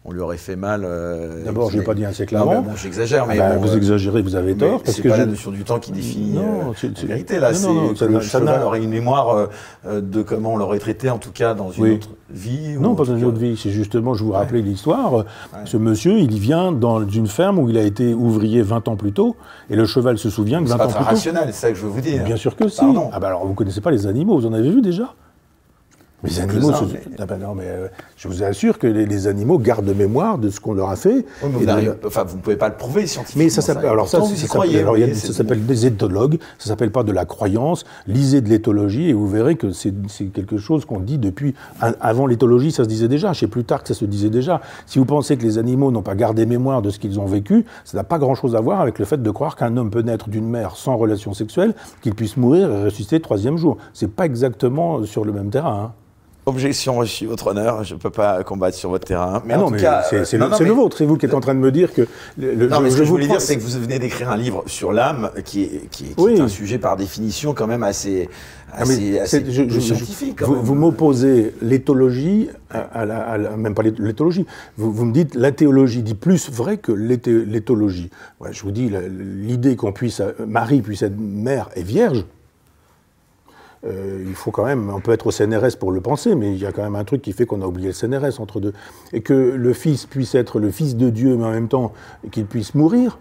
on lui aurait fait mal. Euh, D'abord, je n'ai pas dit siècle avant. bon, j'exagère, mais bah, vous exagérez, vous avez tort. C'est pas la notion du temps qui définit non, la vérité là. Non, non, que le cheval aurait une mémoire de comment on l'aurait traité, en tout cas dans une autre vie. Non, pas dans une autre vie. C'est justement, je vous rappelais l'histoire. Ce monsieur, il vient dans une ferme où il a été ouvrier 20 ans plus tôt, et le cheval se souvient que 20 ans plus tôt. C'est rationnel, c'est ça que je veux vous dire. Bien sûr que si. Ah bah alors, vous connaissez pas les animaux, vous en avez vu déjà? Les animaux, ah ben non, mais euh, je vous assure que les, animaux gardent mémoire de ce qu'on leur a fait. vous, enfin, vous ne pouvez pas le prouver scientifiquement. Mais ça s'appelle, alors ça, ça s'appelle des éthologues, ça s'appelle pas de la croyance. Lisez de l'éthologie et vous verrez que c'est quelque chose qu'on dit depuis. Avant l'éthologie, ça se disait déjà. Chez Plutarque, ça se disait déjà. Si vous pensez que les animaux n'ont pas gardé mémoire de ce qu'ils ont vécu, ça n'a pas grand-chose à voir avec le fait de croire qu'un homme peut naître d'une mère sans relation sexuelle, qu'il puisse mourir et ressusciter le troisième jour. C'est pas exactement sur le même terrain. Hein. Objection reçue, votre honneur. Je ne peux pas combattre sur votre terrain. Mais en tout cas, c'est le, vôtre. C'est vous qui êtes en train de me dire que. Le, non, mais ce que je voulais dire, c'est que vous venez d'écrire un livre sur l'âme, qui est, qui, est, un sujet par définition quand même assez, assez, scientifique. vous, m'opposez l'éthologie à, la, même pas l'éthologie. Vous, vous, me dites la théologie dit plus vrai que l'éthologie. Ouais, je vous dis l'idée qu'on puisse Marie puisse être mère et vierge. Euh, il faut quand même, on peut être au CNRS pour le penser, mais il y a quand même un truc qui fait qu'on a oublié le CNRS entre deux. Et que le Fils puisse être le Fils de Dieu, mais en même temps qu'il puisse mourir,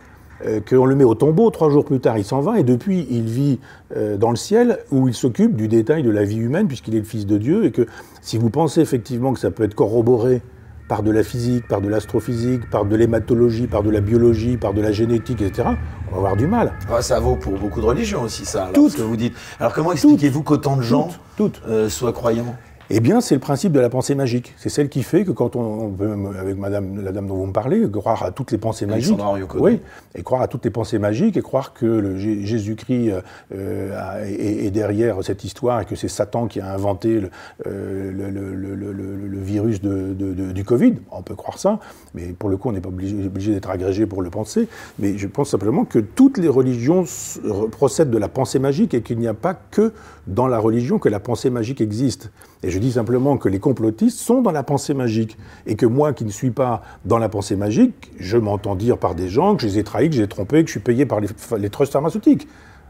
euh, qu'on le met au tombeau, trois jours plus tard il s'en va, et depuis il vit euh, dans le ciel, où il s'occupe du détail de la vie humaine, puisqu'il est le Fils de Dieu, et que si vous pensez effectivement que ça peut être corroboré par de la physique, par de l'astrophysique, par de l'hématologie, par de la biologie, par de la génétique, etc., on va avoir du mal. Ah, ça vaut pour beaucoup de religions aussi, ça. Tout ce que vous dites. Alors comment expliquez-vous qu'autant de gens euh, soient croyants? Eh bien, c'est le principe de la pensée magique. C'est celle qui fait que quand on, peut, avec Madame, la dame dont vous me parlez, croire à toutes les pensées magiques. Oui, et croire à toutes les pensées magiques et croire que Jésus-Christ euh, est, derrière cette histoire et que c'est Satan qui a inventé le, euh, virus du Covid. On peut croire ça, mais pour le coup, on n'est pas obligé, obligé d'être agrégé pour le penser. Mais je pense simplement que toutes les religions procèdent de la pensée magique et qu'il n'y a pas que dans la religion que la pensée magique existe. Et je dis simplement que les complotistes sont dans la pensée magique. Et que moi, qui ne suis pas dans la pensée magique, je m'entends dire par des gens que je les ai trahis, que j'ai trompés, que je suis payé par les, trusts pharmaceutiques.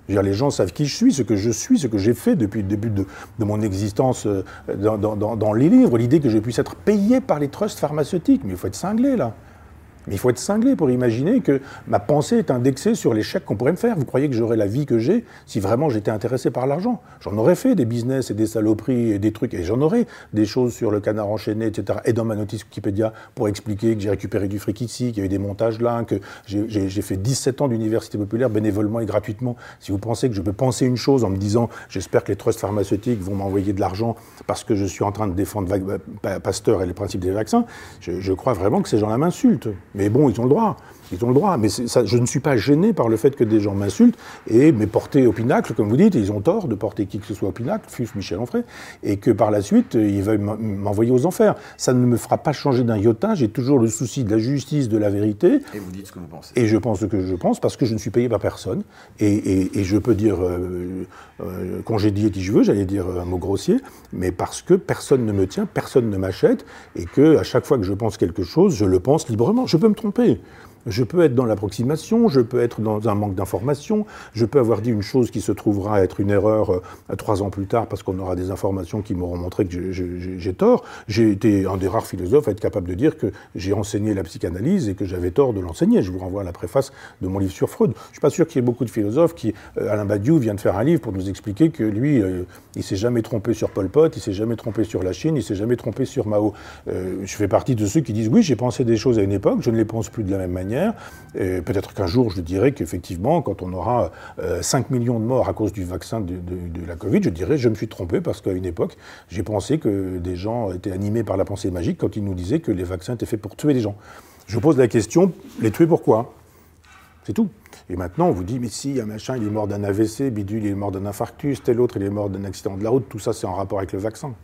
les gens savent qui je suis, ce que je suis, ce que j'ai fait depuis le début de, mon existence euh, dans, dans les livres. L'idée que je puisse être payé par les trusts pharmaceutiques. Mais il faut être cinglé, là. Mais il faut être cinglé pour imaginer que ma pensée est indexée sur chèques qu'on pourrait me faire. Vous croyez que j'aurais la vie que j'ai si vraiment j'étais intéressé par l'argent? J'en aurais fait des business et des saloperies et des trucs, et j'en aurais des choses sur le canard enchaîné, etc. Et dans ma notice Wikipédia pour expliquer que j'ai récupéré du fric ici, qu'il y a eu des montages là, que j'ai fait 17 ans d'université populaire bénévolement et gratuitement. Si vous pensez que je peux penser une chose en me disant j'espère que les trusts pharmaceutiques vont m'envoyer de l'argent parce que je suis en train de défendre Pasteur et les principes des vaccins, je crois vraiment que ces gens-là m'insultent. Mais bon, ils ont le droit. Ils ont le droit. Mais ça, je ne suis pas gêné par le fait que des gens m'insultent et me porter au pinacle, comme vous dites, ils ont tort de porter qui que ce soit au pinacle, fût Michel Onfray, et que par la suite, ils veulent m'envoyer aux enfers. Ça ne me fera pas changer d'un iota. J'ai toujours le souci de la justice, de la vérité. Et vous dites ce que vous pensez. Et je pense ce que je pense parce que je ne suis payé par personne. Et, je peux dire euh, euh, congédier qui je veux, j'allais dire un mot grossier, mais parce que personne ne me tient, personne ne m'achète, et que à chaque fois que je pense quelque chose, je le pense librement. Je peux me tromper. Je peux être dans l'approximation, je peux être dans un manque d'information, je peux avoir dit une chose qui se trouvera être une erreur euh, trois ans plus tard parce qu'on aura des informations qui m'auront montré que j'ai tort. J'ai été un des rares philosophes à être capable de dire que j'ai enseigné la psychanalyse et que j'avais tort de l'enseigner. Je vous renvoie à la préface de mon livre sur Freud. Je suis pas sûr qu'il y ait beaucoup de philosophes qui, euh, Alain Badiou vient de faire un livre pour nous expliquer que lui, euh, il s'est jamais trompé sur Pol Pot, il s'est jamais trompé sur la Chine, il s'est jamais trompé sur Mao. je fais partie de ceux qui disent oui, j'ai pensé des choses à une époque, je ne les pense plus de la même manière Peut-être qu'un jour, je dirais qu'effectivement, quand on aura 5 euh, millions de morts à cause du vaccin de, la Covid, je dirais je me suis trompé parce qu'à une époque, j'ai pensé que des gens étaient animés par la pensée magique quand ils nous disaient que les vaccins étaient faits pour tuer les gens. Je pose la question, les tuer pourquoi? C'est tout. Et maintenant, on vous dit, mais si, un machin, il est mort d'un AVC, bidule, il est mort d'un infarctus, tel autre, il est mort d'un accident de la route, tout ça, c'est en rapport avec le vaccin,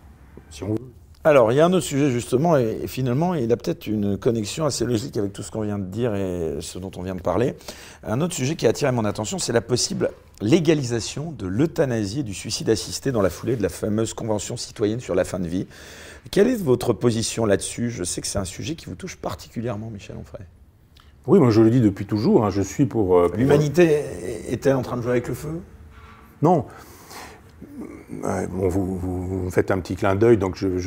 si on veut. Alors, il y a un autre sujet justement, et, finalement, il a peut-être une connexion assez logique avec tout ce qu'on vient de dire et ce dont on vient de parler. Un autre sujet qui a attiré mon attention, c'est la possible légalisation de l'euthanasie et du suicide assisté dans la foulée de la fameuse Convention citoyenne sur la fin de vie. Quelle est votre position là-dessus? Je sais que c'est un sujet qui vous touche particulièrement, Michel Onfray. Oui, moi je le dis depuis toujours, hein, je suis pour... Euh, L'humanité est-elle en train de jouer avec le feu? Non vous, vous, faites un petit clin d'œil, donc euh,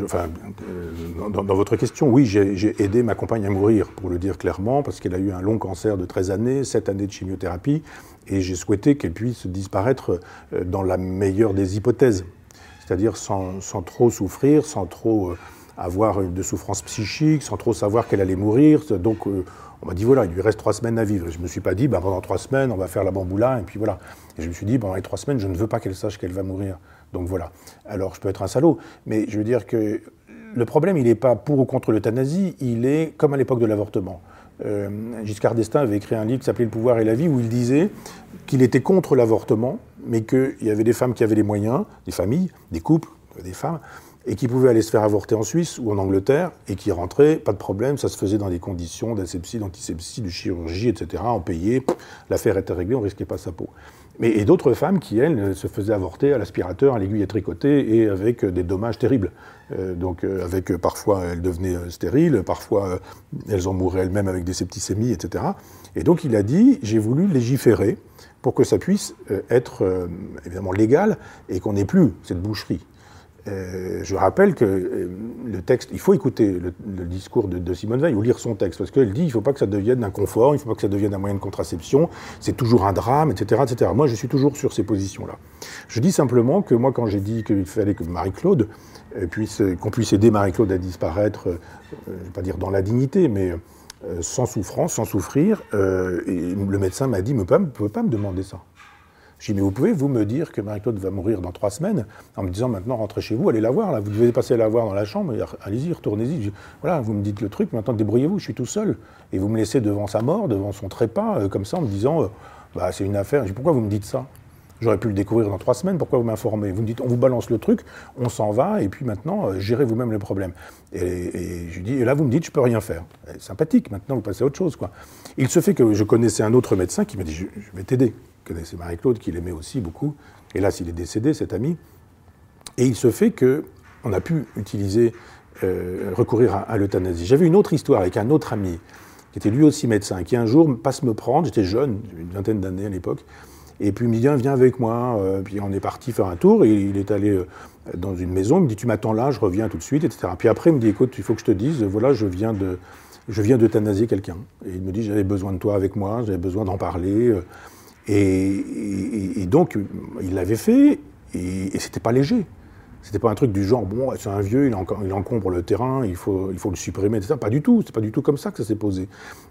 dans, votre question, oui, j'ai aidé ma compagne à mourir, pour le dire clairement, parce qu'elle a eu un long cancer de 13 années, 7 années de chimiothérapie, et j'ai souhaité qu'elle puisse disparaître euh, dans la meilleure des hypothèses, c'est-à-dire sans, trop souffrir, sans trop euh, avoir de souffrance psychique, sans trop savoir qu'elle allait mourir. Donc, on m'a dit voilà, il lui reste trois semaines à vivre. Je ne me suis pas dit ben, pendant trois semaines, on va faire la bamboula, et puis voilà. Je me suis dit pendant les trois semaines, je ne veux pas qu'elle sache qu'elle va mourir. Donc voilà. Alors je peux être un salaud, mais je veux dire que le problème, il n'est pas pour ou contre l'euthanasie, il est comme à l'époque de l'avortement. Euh, Giscard d'Estaing avait écrit un livre qui s'appelait Le pouvoir et la vie, où il disait qu'il était contre l'avortement, mais qu'il y avait des femmes qui avaient les moyens, des familles, des couples, des femmes, et qui pouvaient aller se faire avorter en Suisse ou en Angleterre, et qui rentraient, pas de problème, ça se faisait dans des conditions d'asepsie, d'antisepsie, de chirurgie, etc. On payait, l'affaire était réglée, on risquait pas sa peau. Mais, et d'autres femmes qui, elles, se faisaient avorter à l'aspirateur, à l'aiguille à tricoter, et avec des dommages terribles. Euh, donc, euh, avec parfois elles devenaient euh, stériles, parfois elles en mouraient elles-mêmes avec des septicémies, etc. Et donc il a dit j'ai voulu légiférer pour que ça puisse être évidemment légal et qu'on n'ait plus cette boucherie. Euh, je rappelle que euh, le texte, il faut écouter le, discours de, Simone Veil ou lire son texte, parce qu'elle dit il ne faut pas que ça devienne un confort, il ne faut pas que ça devienne un moyen de contraception, c'est toujours un drame, etc., etc. Moi, je suis toujours sur ces positions-là. Je dis simplement que moi, quand j'ai dit qu'il fallait que Marie-Claude euh, puisse, qu'on puisse aider Marie-Claude à disparaître, je ne vais pas dire dans la dignité, mais sans souffrance, sans souffrir, et le médecin m'a dit, ne peut pas me demander ça. Je dis, mais vous pouvez, vous, me dire que Marie-Claude va mourir dans trois semaines, en me disant maintenant, rentrez chez vous, allez la voir, là, vous devez passer la voir dans la chambre, allez-y, retournez-y. Voilà, vous me dites le truc, maintenant débrouillez-vous, je suis tout seul. Et vous me laissez devant sa mort, devant son trépas, euh, comme ça, en me disant, euh, bah, c'est une affaire. Je dis, pourquoi vous me dites ça? J'aurais pu le découvrir dans trois semaines, pourquoi vous m'informez? Vous me dites, on vous balance le truc, on s'en va, et puis maintenant, euh, gérez vous-même le problème. Et, je dis, et là, vous me dites, je peux rien faire. sympathique, maintenant, vous passez à autre chose. Quoi. Il se fait que je connaissais un autre médecin qui m'a dit, je vais t'aider connaissait Marie-Claude, qu'il aimait aussi beaucoup. Hélas, il est décédé, cet ami. Et il se fait qu'on a pu utiliser, euh, recourir à, l'euthanasie. J'avais une autre histoire avec un autre ami, qui était lui aussi médecin, qui un jour passe me prendre, j'étais jeune, une vingtaine d'années à l'époque, et puis il me dit, viens avec moi. Euh, puis on est parti faire un tour, et il est allé euh, dans une maison, il me dit, tu m'attends là, je reviens tout de suite, etc. Puis après, il me dit, écoute, il faut que je te dise, voilà, je viens de... Je viens d'euthanasier quelqu'un. Et il me dit, j'avais besoin de toi avec moi, j'avais besoin d'en parler. Et, donc, il l'avait fait, et, et c'était pas léger. C'était pas un truc du genre, bon, c'est un vieux, il, encombre le terrain, il faut, il faut le supprimer, etc. Pas du tout, c'est pas du tout comme ça que ça s'est posé.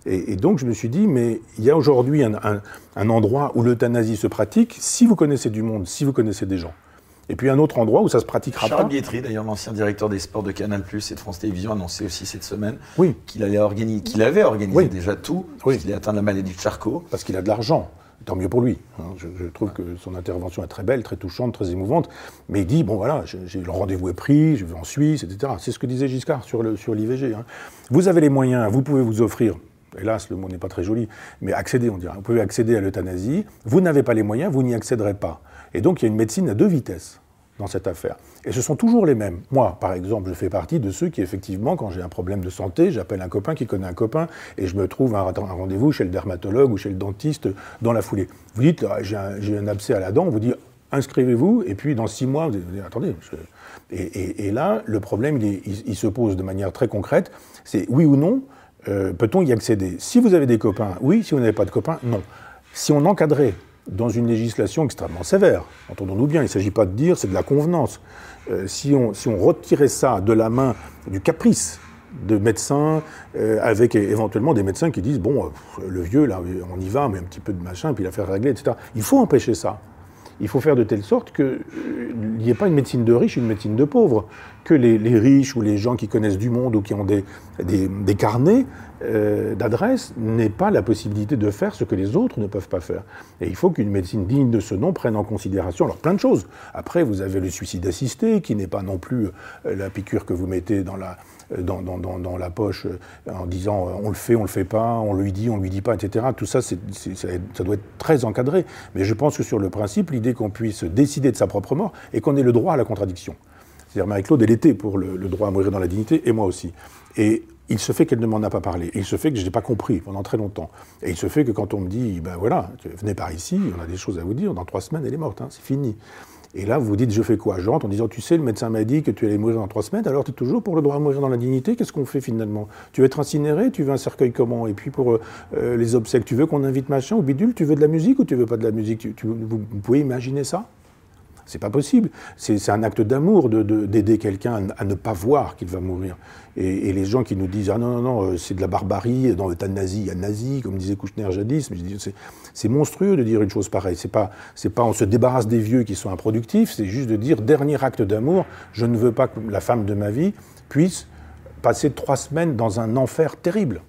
Et, donc, je me suis dit, mais il y a aujourd'hui un, endroit où l'euthanasie se pratique, si vous connaissez du monde, si vous connaissez des gens. Et puis un autre endroit où ça se pratiquera Charles pas. Bietri, d'ailleurs l'ancien directeur des sports de Canal+ et de France Télévisions, annonçait aussi cette semaine Oui. qu'il allait organiser, qu'il avait organisé Oui. déjà tout, Oui. qu'il est atteint de la maladie de Charcot. parce qu'il a de l'argent. Tant mieux pour lui. hein. Je, je trouve que son intervention est très belle, très touchante, très émouvante. Mais il dit bon voilà, le rendez-vous est pris, je vais en Suisse, etc. C'est ce que disait Giscard sur le sur l'IVG. hein. Vous avez les moyens, vous pouvez vous offrir. Hélas, le mot n'est pas très joli, mais accéder, on dirait. Vous pouvez accéder à l'euthanasie. Vous n'avez pas les moyens, vous n'y accéderez pas. Et donc, il y a une médecine à deux vitesses dans cette affaire. Et ce sont toujours les mêmes. Moi, par exemple, je fais partie de ceux qui, effectivement, quand j'ai un problème de santé, j'appelle un copain qui connaît un copain et je me trouve un, un rendez-vous chez le dermatologue ou chez le dentiste dans la foulée. Vous dites, ah, j'ai un, abcès à la dent, on vous dit, inscrivez-vous, et puis dans six mois, vous dire, attendez. Et, là, le problème, il se pose de manière très concrète, c'est oui ou non, euh, peut-on y accéder? Si vous avez des copains, oui, si vous n'avez pas de copains, non. Si on encadrait dans une législation extrêmement sévère, entendons-nous bien, il ne s'agit pas de dire c'est de la convenance, Euh, si, on, si on retirait ça de la main du caprice de médecins, euh, avec éventuellement des médecins qui disent, bon, euh, le vieux, là, on y va, mais un petit peu de machin, puis l'affaire réglée, etc. Il faut empêcher ça. Il faut faire de telle sorte qu'il n'y ait pas une médecine de riches, une médecine de pauvres. Que les, riches ou les gens qui connaissent du monde ou qui ont des, des, carnets euh, d'adresses n'aient pas la possibilité de faire ce que les autres ne peuvent pas faire. Et il faut qu'une médecine digne de ce nom prenne en considération alors plein de choses. Après, vous avez le suicide assisté, qui n'est pas non plus euh, la piqûre que vous mettez dans la, euh, dans, la poche euh, en disant euh, on le fait, on le fait pas, on lui dit, on lui dit pas, etc. Tout ça, ça, doit être très encadré. Mais je pense que sur le principe, l'idée qu'on puisse décider de sa propre mort et qu'on ait le droit à la contradiction. C'est-à-dire Marie-Claude, elle était pour le, droit à mourir dans la dignité, et moi aussi. Et il se fait qu'elle ne m'en a pas parlé. Il se fait que je n'ai pas compris pendant très longtemps. Et il se fait que quand on me dit, ben voilà, venez par ici, on a des choses à vous dire, dans trois semaines, elle est morte, hein, c'est fini. Et là, vous dites, je fais quoi? Je rentre en disant, tu sais, le médecin m'a dit que tu allais mourir dans trois semaines, alors tu es toujours pour le droit à mourir dans la dignité, qu'est-ce qu'on fait finalement? Tu veux être incinéré? Tu veux un cercueil comment? Et puis pour euh, les obsèques, tu veux qu'on invite machin ou bidule? Tu veux de la musique ou tu veux pas de la musique? Tu- vous pouvez imaginer ça? C'est pas possible. C'est un acte d'amour d'aider de, d'aider quelqu'un à, ne pas voir qu'il va mourir. Et, les gens qui nous disent ah non non non euh, c'est de la barbarie dans le tas de nazis il y a nazi comme disait Kouchner jadis c'est monstrueux de dire une chose pareille c'est pas pas on se débarrasse des vieux qui sont improductifs c'est juste de dire dernier acte d'amour je ne veux pas que la femme de ma vie puisse passer trois semaines dans un enfer terrible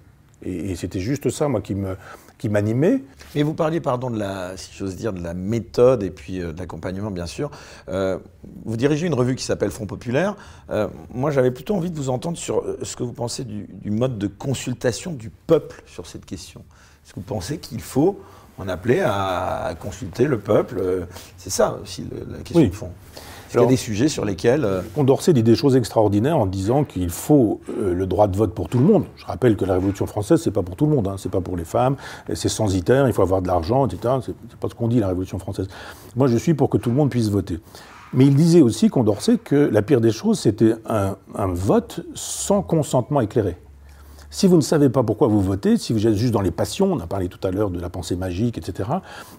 et c'était juste ça moi qui me qui m'animait Mais vous parliez, pardon, de la, si j'ose dire, de la méthode et puis euh, de l'accompagnement, bien sûr. Euh, vous dirigez une revue qui s'appelle Front Populaire. Euh, moi, j'avais plutôt envie de vous entendre sur ce que vous pensez du, du mode de consultation du peuple sur cette question. Est-ce que vous pensez qu'il faut en appeler à, consulter le peuple? C'est ça aussi la question Oui. de fond. Est-ce qu'il y a Alors- des sujets sur lesquels... euh, Condorcet dit des choses extraordinaires en disant qu'il faut euh, le droit de vote pour tout le monde. Je rappelle que la Révolution française, c'est pas pour tout le monde, hein. c'est pas pour les femmes, c'est censitaire, il faut avoir de l'argent, etc. C'est c'est pas ce qu'on dit la Révolution française. Moi, je suis pour que tout le monde puisse voter. Mais il disait aussi, Condorcet, que la pire des choses, c'était un, un vote sans consentement éclairé. Si vous ne savez pas pourquoi vous votez, si vous êtes juste dans les passions, on a parlé tout à l'heure de la pensée magique, etc.,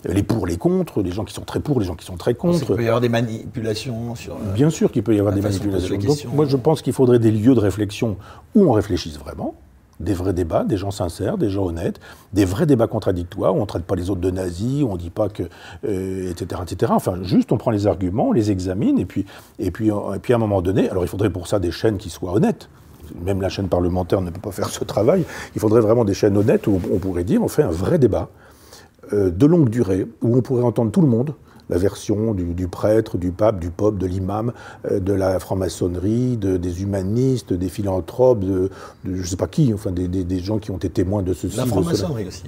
euh, les pour, les contre, les gens qui sont très pour, les gens qui sont très il contre, peut y avoir des manipulations sur... euh, Bien sûr qu'il peut y avoir des de manipulations. la Donc, moi, je pense qu'il faudrait des lieux de réflexion où on réfléchisse vraiment, des vrais débats, des gens sincères, des gens honnêtes, des vrais débats contradictoires où on ne traite pas les autres de nazis, où on ne dit pas que. euh, etc., etc. Enfin, juste, on prend les arguments, on les examine, et puis, et, puis, et puis à un moment donné, alors il faudrait pour ça des chaînes qui soient honnêtes. Même la chaîne parlementaire ne peut pas faire ce travail. Il faudrait vraiment des chaînes honnêtes où on pourrait dire on fait un vrai débat euh, de longue durée, où on pourrait entendre tout le monde, la version du, du prêtre, du pape, du pope, de l'imam, euh, de la franc-maçonnerie, de- des humanistes, des philanthropes, de, de je ne sais pas qui, enfin des, des- des gens qui ont été témoins de ceci. La franc-maçonnerie aussi.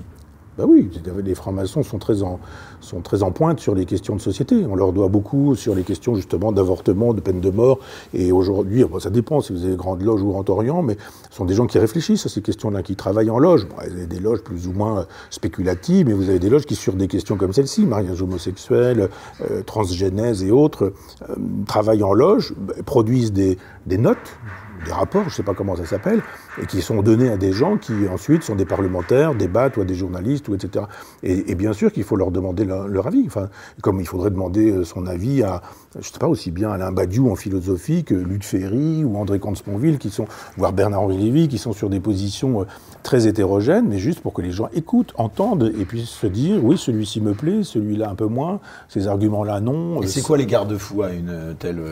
Ben oui, les francs-maçons sont très, en, sont très en pointe sur les questions de société. On leur doit beaucoup sur les questions justement d'avortement, de peine de mort. Et aujourd'hui, ça dépend si vous avez Grande Loge ou Grand Orient, mais ce sont des gens qui réfléchissent à ces questions-là, qui travaillent en loge. Vous avez des loges plus ou moins spéculatives, mais vous avez des loges qui, sur des questions comme celle-ci, mariage homosexuel, euh, transgénèse et autres, euh, travaillent en loge, bah, produisent des, des notes, des rapports, je ne sais pas comment ça s'appelle, et qui sont donnés à des gens qui ensuite sont des parlementaires, débattent, ou à des journalistes, ou etc. Et, bien sûr qu'il faut leur demander leur, avis. Enfin, comme il faudrait demander euh, son avis à, je ne sais pas, aussi bien Alain Badiou en philosophie que Luc Ferry ou André Comte-Sponville, qui sont, voire Bernard-Henri Lévy, qui sont sur des positions euh, très hétérogènes, mais juste pour que les gens écoutent, entendent, et puissent se dire, oui, celui-ci me plaît, celui-là un peu moins, ces arguments-là non. Et c'est quoi les garde-fous à une telle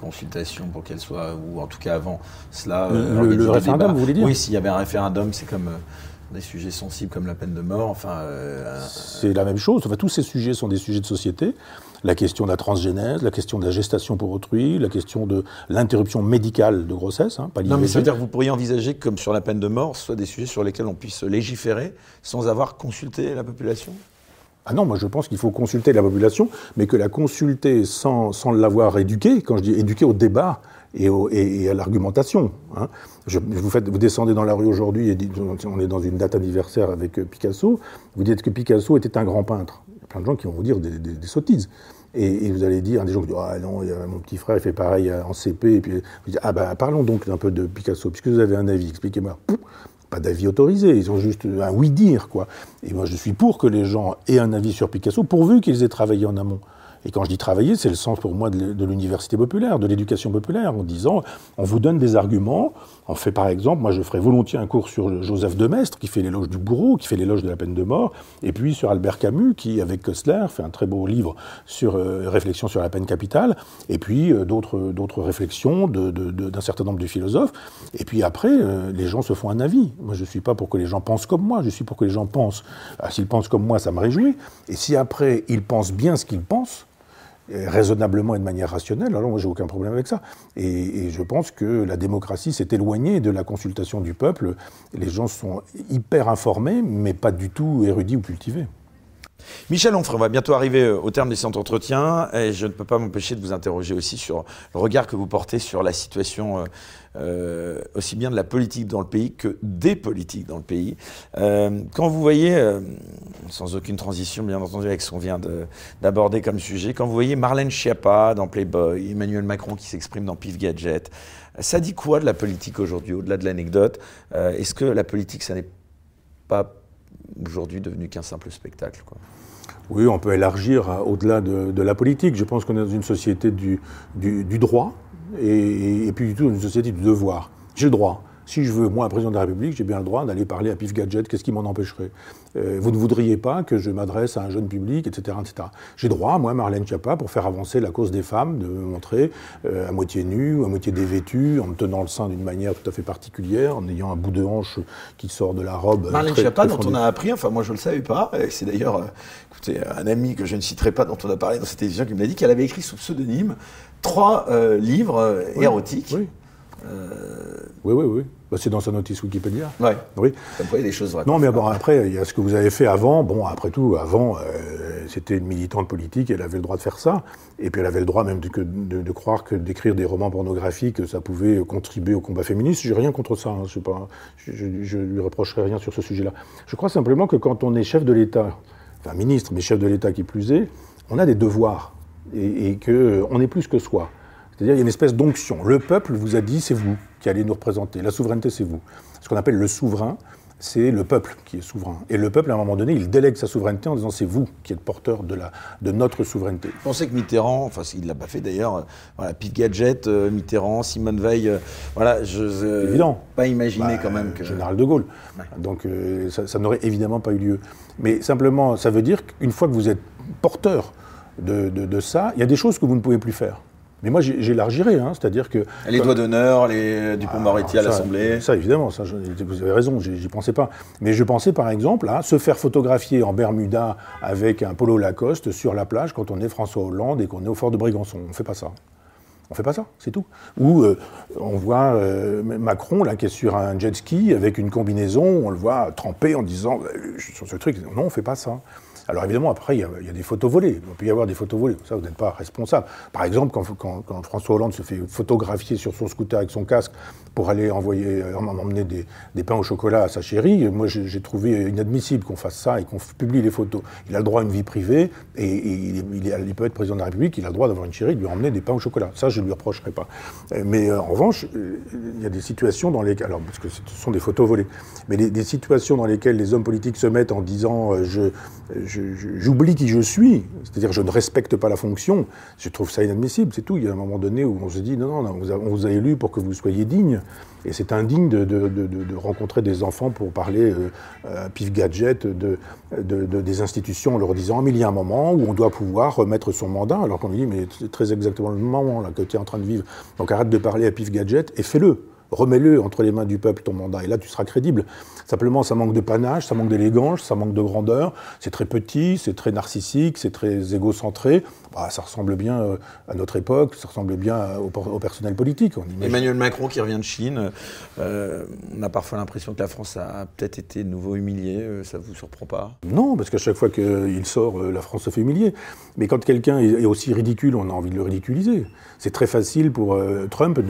consultation pour qu'elle soit, ou en tout cas avant cela Le, référendum, vous voulez dire Oui, s'il y avait un référendum, c'est comme des sujets sensibles comme la peine de mort. Enfin, c'est la même chose. Enfin, tous ces sujets sont des sujets de société. La question de la transgénèse, la question de la gestation pour autrui, la question de l'interruption médicale de grossesse. Hein, pas non, mais ça veut dire que vous pourriez envisager, comme sur la peine de mort, ce soit des sujets sur lesquels on puisse légiférer sans avoir consulté la population? Ah non, moi je pense qu'il faut consulter la population, mais que la consulter sans, sans l'avoir éduquée, quand je dis éduquée au débat et, à l'argumentation. Hein. vous, descendez dans la rue aujourd'hui, et on est dans une date anniversaire avec euh, Picasso, vous dites que Picasso était un grand peintre. Il y a plein de gens qui vont vous dire des, sottises. Et, vous allez dire, des gens qui disent Ah non, mon petit frère il fait pareil en CP, et puis vous dites Ah ben parlons donc un peu de Picasso, puisque vous avez un avis, expliquez-moi pas d'avis autorisé, ils ont juste un oui-dire, quoi. Et moi, je suis pour que les gens aient un avis sur Picasso, pourvu qu'ils aient travaillé en amont. Et quand je dis travailler, c'est le sens pour moi de l'université populaire, de l'éducation populaire, en disant, on vous donne des arguments, on fait par exemple, moi je ferai volontiers un cours sur Joseph de qui fait l'éloge du bourreau, qui fait l'éloge de la peine de mort, et puis sur Albert Camus, qui, avec Kessler, fait un très beau livre sur euh, réflexion sur la peine capitale, et puis euh, d'autres réflexions d'un certain nombre de philosophes. Et puis après, euh, les gens se font un avis. Moi je ne suis pas pour que les gens pensent comme moi, je suis pour que les gens pensent. Ah, s'ils pensent comme moi, ça me réjouit. Et si après, ils pensent bien ce qu'ils pensent, raisonnablement et de manière rationnelle, alors moi j'ai aucun problème avec ça. Et, je pense que la démocratie s'est éloignée de la consultation du peuple. Les gens sont hyper informés, mais pas du tout érudits ou cultivés. Michel Onfray, on va bientôt arriver euh, au terme de cet entretien et je ne peux pas m'empêcher de vous interroger aussi sur le regard que vous portez sur la situation euh, aussi bien de la politique dans le pays que des politiques dans le pays. Euh, quand vous voyez, euh, sans aucune transition bien entendu avec ce qu'on vient d'aborder comme sujet, quand vous voyez Marlène Schiappa dans Playboy, Emmanuel Macron qui s'exprime dans Pif Gadget, ça dit quoi de la politique aujourd'hui, au-delà de l'anecdote? Est-ce que la politique, ça n'est pas aujourd'hui devenu qu'un simple spectacle oui, on peut élargir au-delà de, la politique. Je pense qu'on est dans une société du droit, et, puis du tout une société du devoir. J'ai le droit. Si je veux, moi, un président de la République, j'ai bien le droit d'aller parler à Pif Gadget, qu'est-ce qui m'en empêcherait? Euh, Vous ne voudriez pas que je m'adresse à un jeune public, etc. etc. J'ai droit, moi, Marlène Schiappa, pour faire avancer la cause des femmes, de me montrer euh, à moitié nue, à moitié dévêtue, en me tenant le sein d'une manière tout à fait particulière, en ayant un bout de hanche qui sort de la robe. Marlène Schiappa, dont on a appris, enfin moi je ne le savais pas, c'est d'ailleurs euh, écoutez, un ami que je ne citerai pas, dont on a parlé dans cette émission, qui m'a dit qu'elle avait écrit sous pseudonyme trois livres érotiques. Oui. oui, oui, oui. Bah, c'est dans sa notice Wikipédia. Ouais. Oui. Ça me des choses vraies. Non, mais bon, après, il y a ce que vous avez fait avant. Bon, après tout, avant, euh, c'était une militante politique, elle avait le droit de faire ça. Et puis elle avait le droit même de, de, croire que d'écrire des romans pornographiques, ça pouvait contribuer au combat féministe. J'ai rien contre ça. Hein. Je, pas, je, je, lui reprocherai rien sur ce sujet-là. Je crois simplement que quand on est chef de l'État, enfin ministre, mais chef de l'État qui plus est, on a des devoirs. Et, et qu'on est plus que soi. C'est-à-dire il y a une espèce d'onction. Le peuple vous a dit c'est vous qui allez nous représenter. La souveraineté c'est vous. Ce qu'on appelle le souverain, c'est le peuple qui est souverain. Et le peuple, à un moment donné, il délègue sa souveraineté en disant c'est vous qui êtes porteur de, la, de notre souveraineté. Vous pensez que Mitterrand, enfin il ne l'a pas fait d'ailleurs, euh, voilà, Pete Gadget, euh, Mitterrand, Simone Veil, euh, voilà, je Évident. pas imaginer bah, quand même que... Général de Gaulle. Donc ça, n'aurait évidemment pas eu lieu. Mais simplement, ça veut dire qu'une fois que vous êtes porteur de, de ça, il y a des choses que vous ne pouvez plus faire. Mais moi, j'élargirais, hein, c'est-à-dire que... Les doigts d'honneur, les Dupont-Moretti à l'Assemblée. Ça, évidemment, ça, vous avez raison, j'y pensais pas. Mais je pensais, par exemple, à se faire photographier en Bermuda avec un polo Lacoste sur la plage quand on est François Hollande et qu'on est au fort de Brégançon. On ne fait pas ça. On fait pas ça, c'est tout. Ou euh, on voit euh, Macron, là, qui est sur un jet ski avec une combinaison, on le voit tremper en disant, euh, sur ce truc, non, on fait pas ça. Alors évidemment, après, il y, a, des photos volées. Il peut y avoir des photos volées. Ça, vous n'êtes pas responsable. Par exemple, quand, François Hollande se fait photographier sur son scooter avec son casque pour aller envoyer, emmener des, pains au chocolat à sa chérie. Moi, j'ai trouvé inadmissible qu'on fasse ça et qu'on publie les photos. Il a le droit à une vie privée et, il, peut être président de la République, il a le droit d'avoir une chérie, de lui emmener des pains au chocolat. Ça, je ne lui reprocherai pas. Mais en revanche, il y a des situations dans lesquelles, alors parce que ce sont des photos volées, mais des, situations dans lesquelles les hommes politiques se mettent en disant je, j'oublie qui je suis, c'est-à-dire je ne respecte pas la fonction, je trouve ça inadmissible, c'est tout. Il y a un moment donné où on se dit non, non, on vous a élu pour que vous soyez digne. Et c'est indigne de, rencontrer des enfants pour parler euh, pif gadget de, des institutions en leur disant mais il y a un moment où on doit pouvoir remettre son mandat, alors qu'on lui dit mais c'est très exactement le moment que tu es en train de vivre. Donc arrête de parler à pif gadget et fais-le remets-le entre les mains du peuple ton mandat, et là tu seras crédible. Simplement, ça manque de panache, ça manque d'élégance, ça manque de grandeur, c'est très petit, c'est très narcissique, c'est très égocentré. Bah, ça ressemble bien euh, à notre époque, ça ressemble bien au, personnel politique. Emmanuel Macron qui revient de Chine, euh, on a parfois l'impression que la France a peut-être été de nouveau humiliée, euh, ça vous surprend pas? Non, parce qu'à chaque fois qu'il sort, la France se fait humilier. Mais quand quelqu'un est aussi ridicule, on a envie de le ridiculiser. C'est très facile pour Trump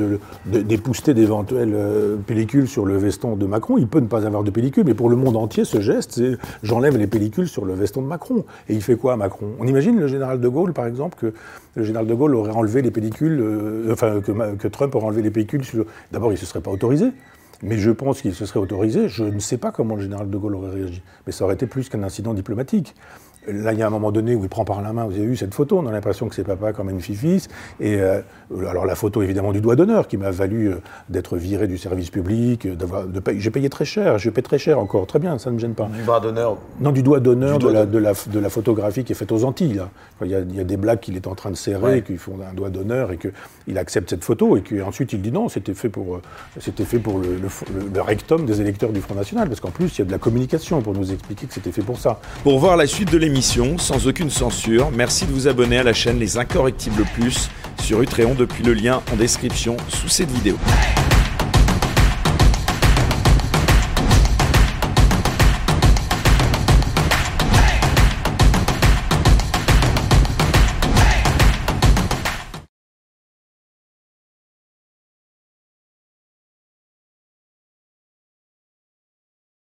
d'épouster de, d'éventuels euh, pellicule sur le veston de Macron. Il peut ne pas avoir de pellicule, mais pour le monde entier, ce geste, c'est j'enlève les pellicules sur le veston de Macron. Et il fait quoi, Macron? On imagine le général de Gaulle, par exemple, que le général de Gaulle aurait enlevé les pellicules, euh, enfin, que, Trump aurait enlevé les pellicules sur. D'abord, il ne se serait pas autorisé. Mais je pense qu'il se serait autorisé. Je ne sais pas comment le général de Gaulle aurait réagi. Mais ça aurait été plus qu'un incident diplomatique. Là, il y a un moment donné où il prend par la main, vous avez vu cette photo, on a l'impression que c'est papa comme une fils. Et euh, alors la photo évidemment du doigt d'honneur qui m'a valu euh, d'être viré du service public, euh, d'avoir, de j'ai payé très cher, je paye très cher encore, très bien, ça ne me gêne pas. Du doigt d'honneur Non, du doigt d'honneur de, la, de, la, de la photographie qui est faite aux Antilles. Là. Il, y a, il y a des blagues qu'il est en train de serrer, qui font un doigt d'honneur et qu'il accepte cette photo et qu'ensuite il dit non, c'était fait pour, c'était fait pour le, le rectum des électeurs du Front National, parce qu'en plus il y a de la communication pour nous expliquer que c'était fait pour ça. Pour voir la suite de l'émission, sans aucune censure. Merci de vous abonner à la chaîne Les Incorrectibles Plus sur Utréon depuis le lien en description sous cette vidéo.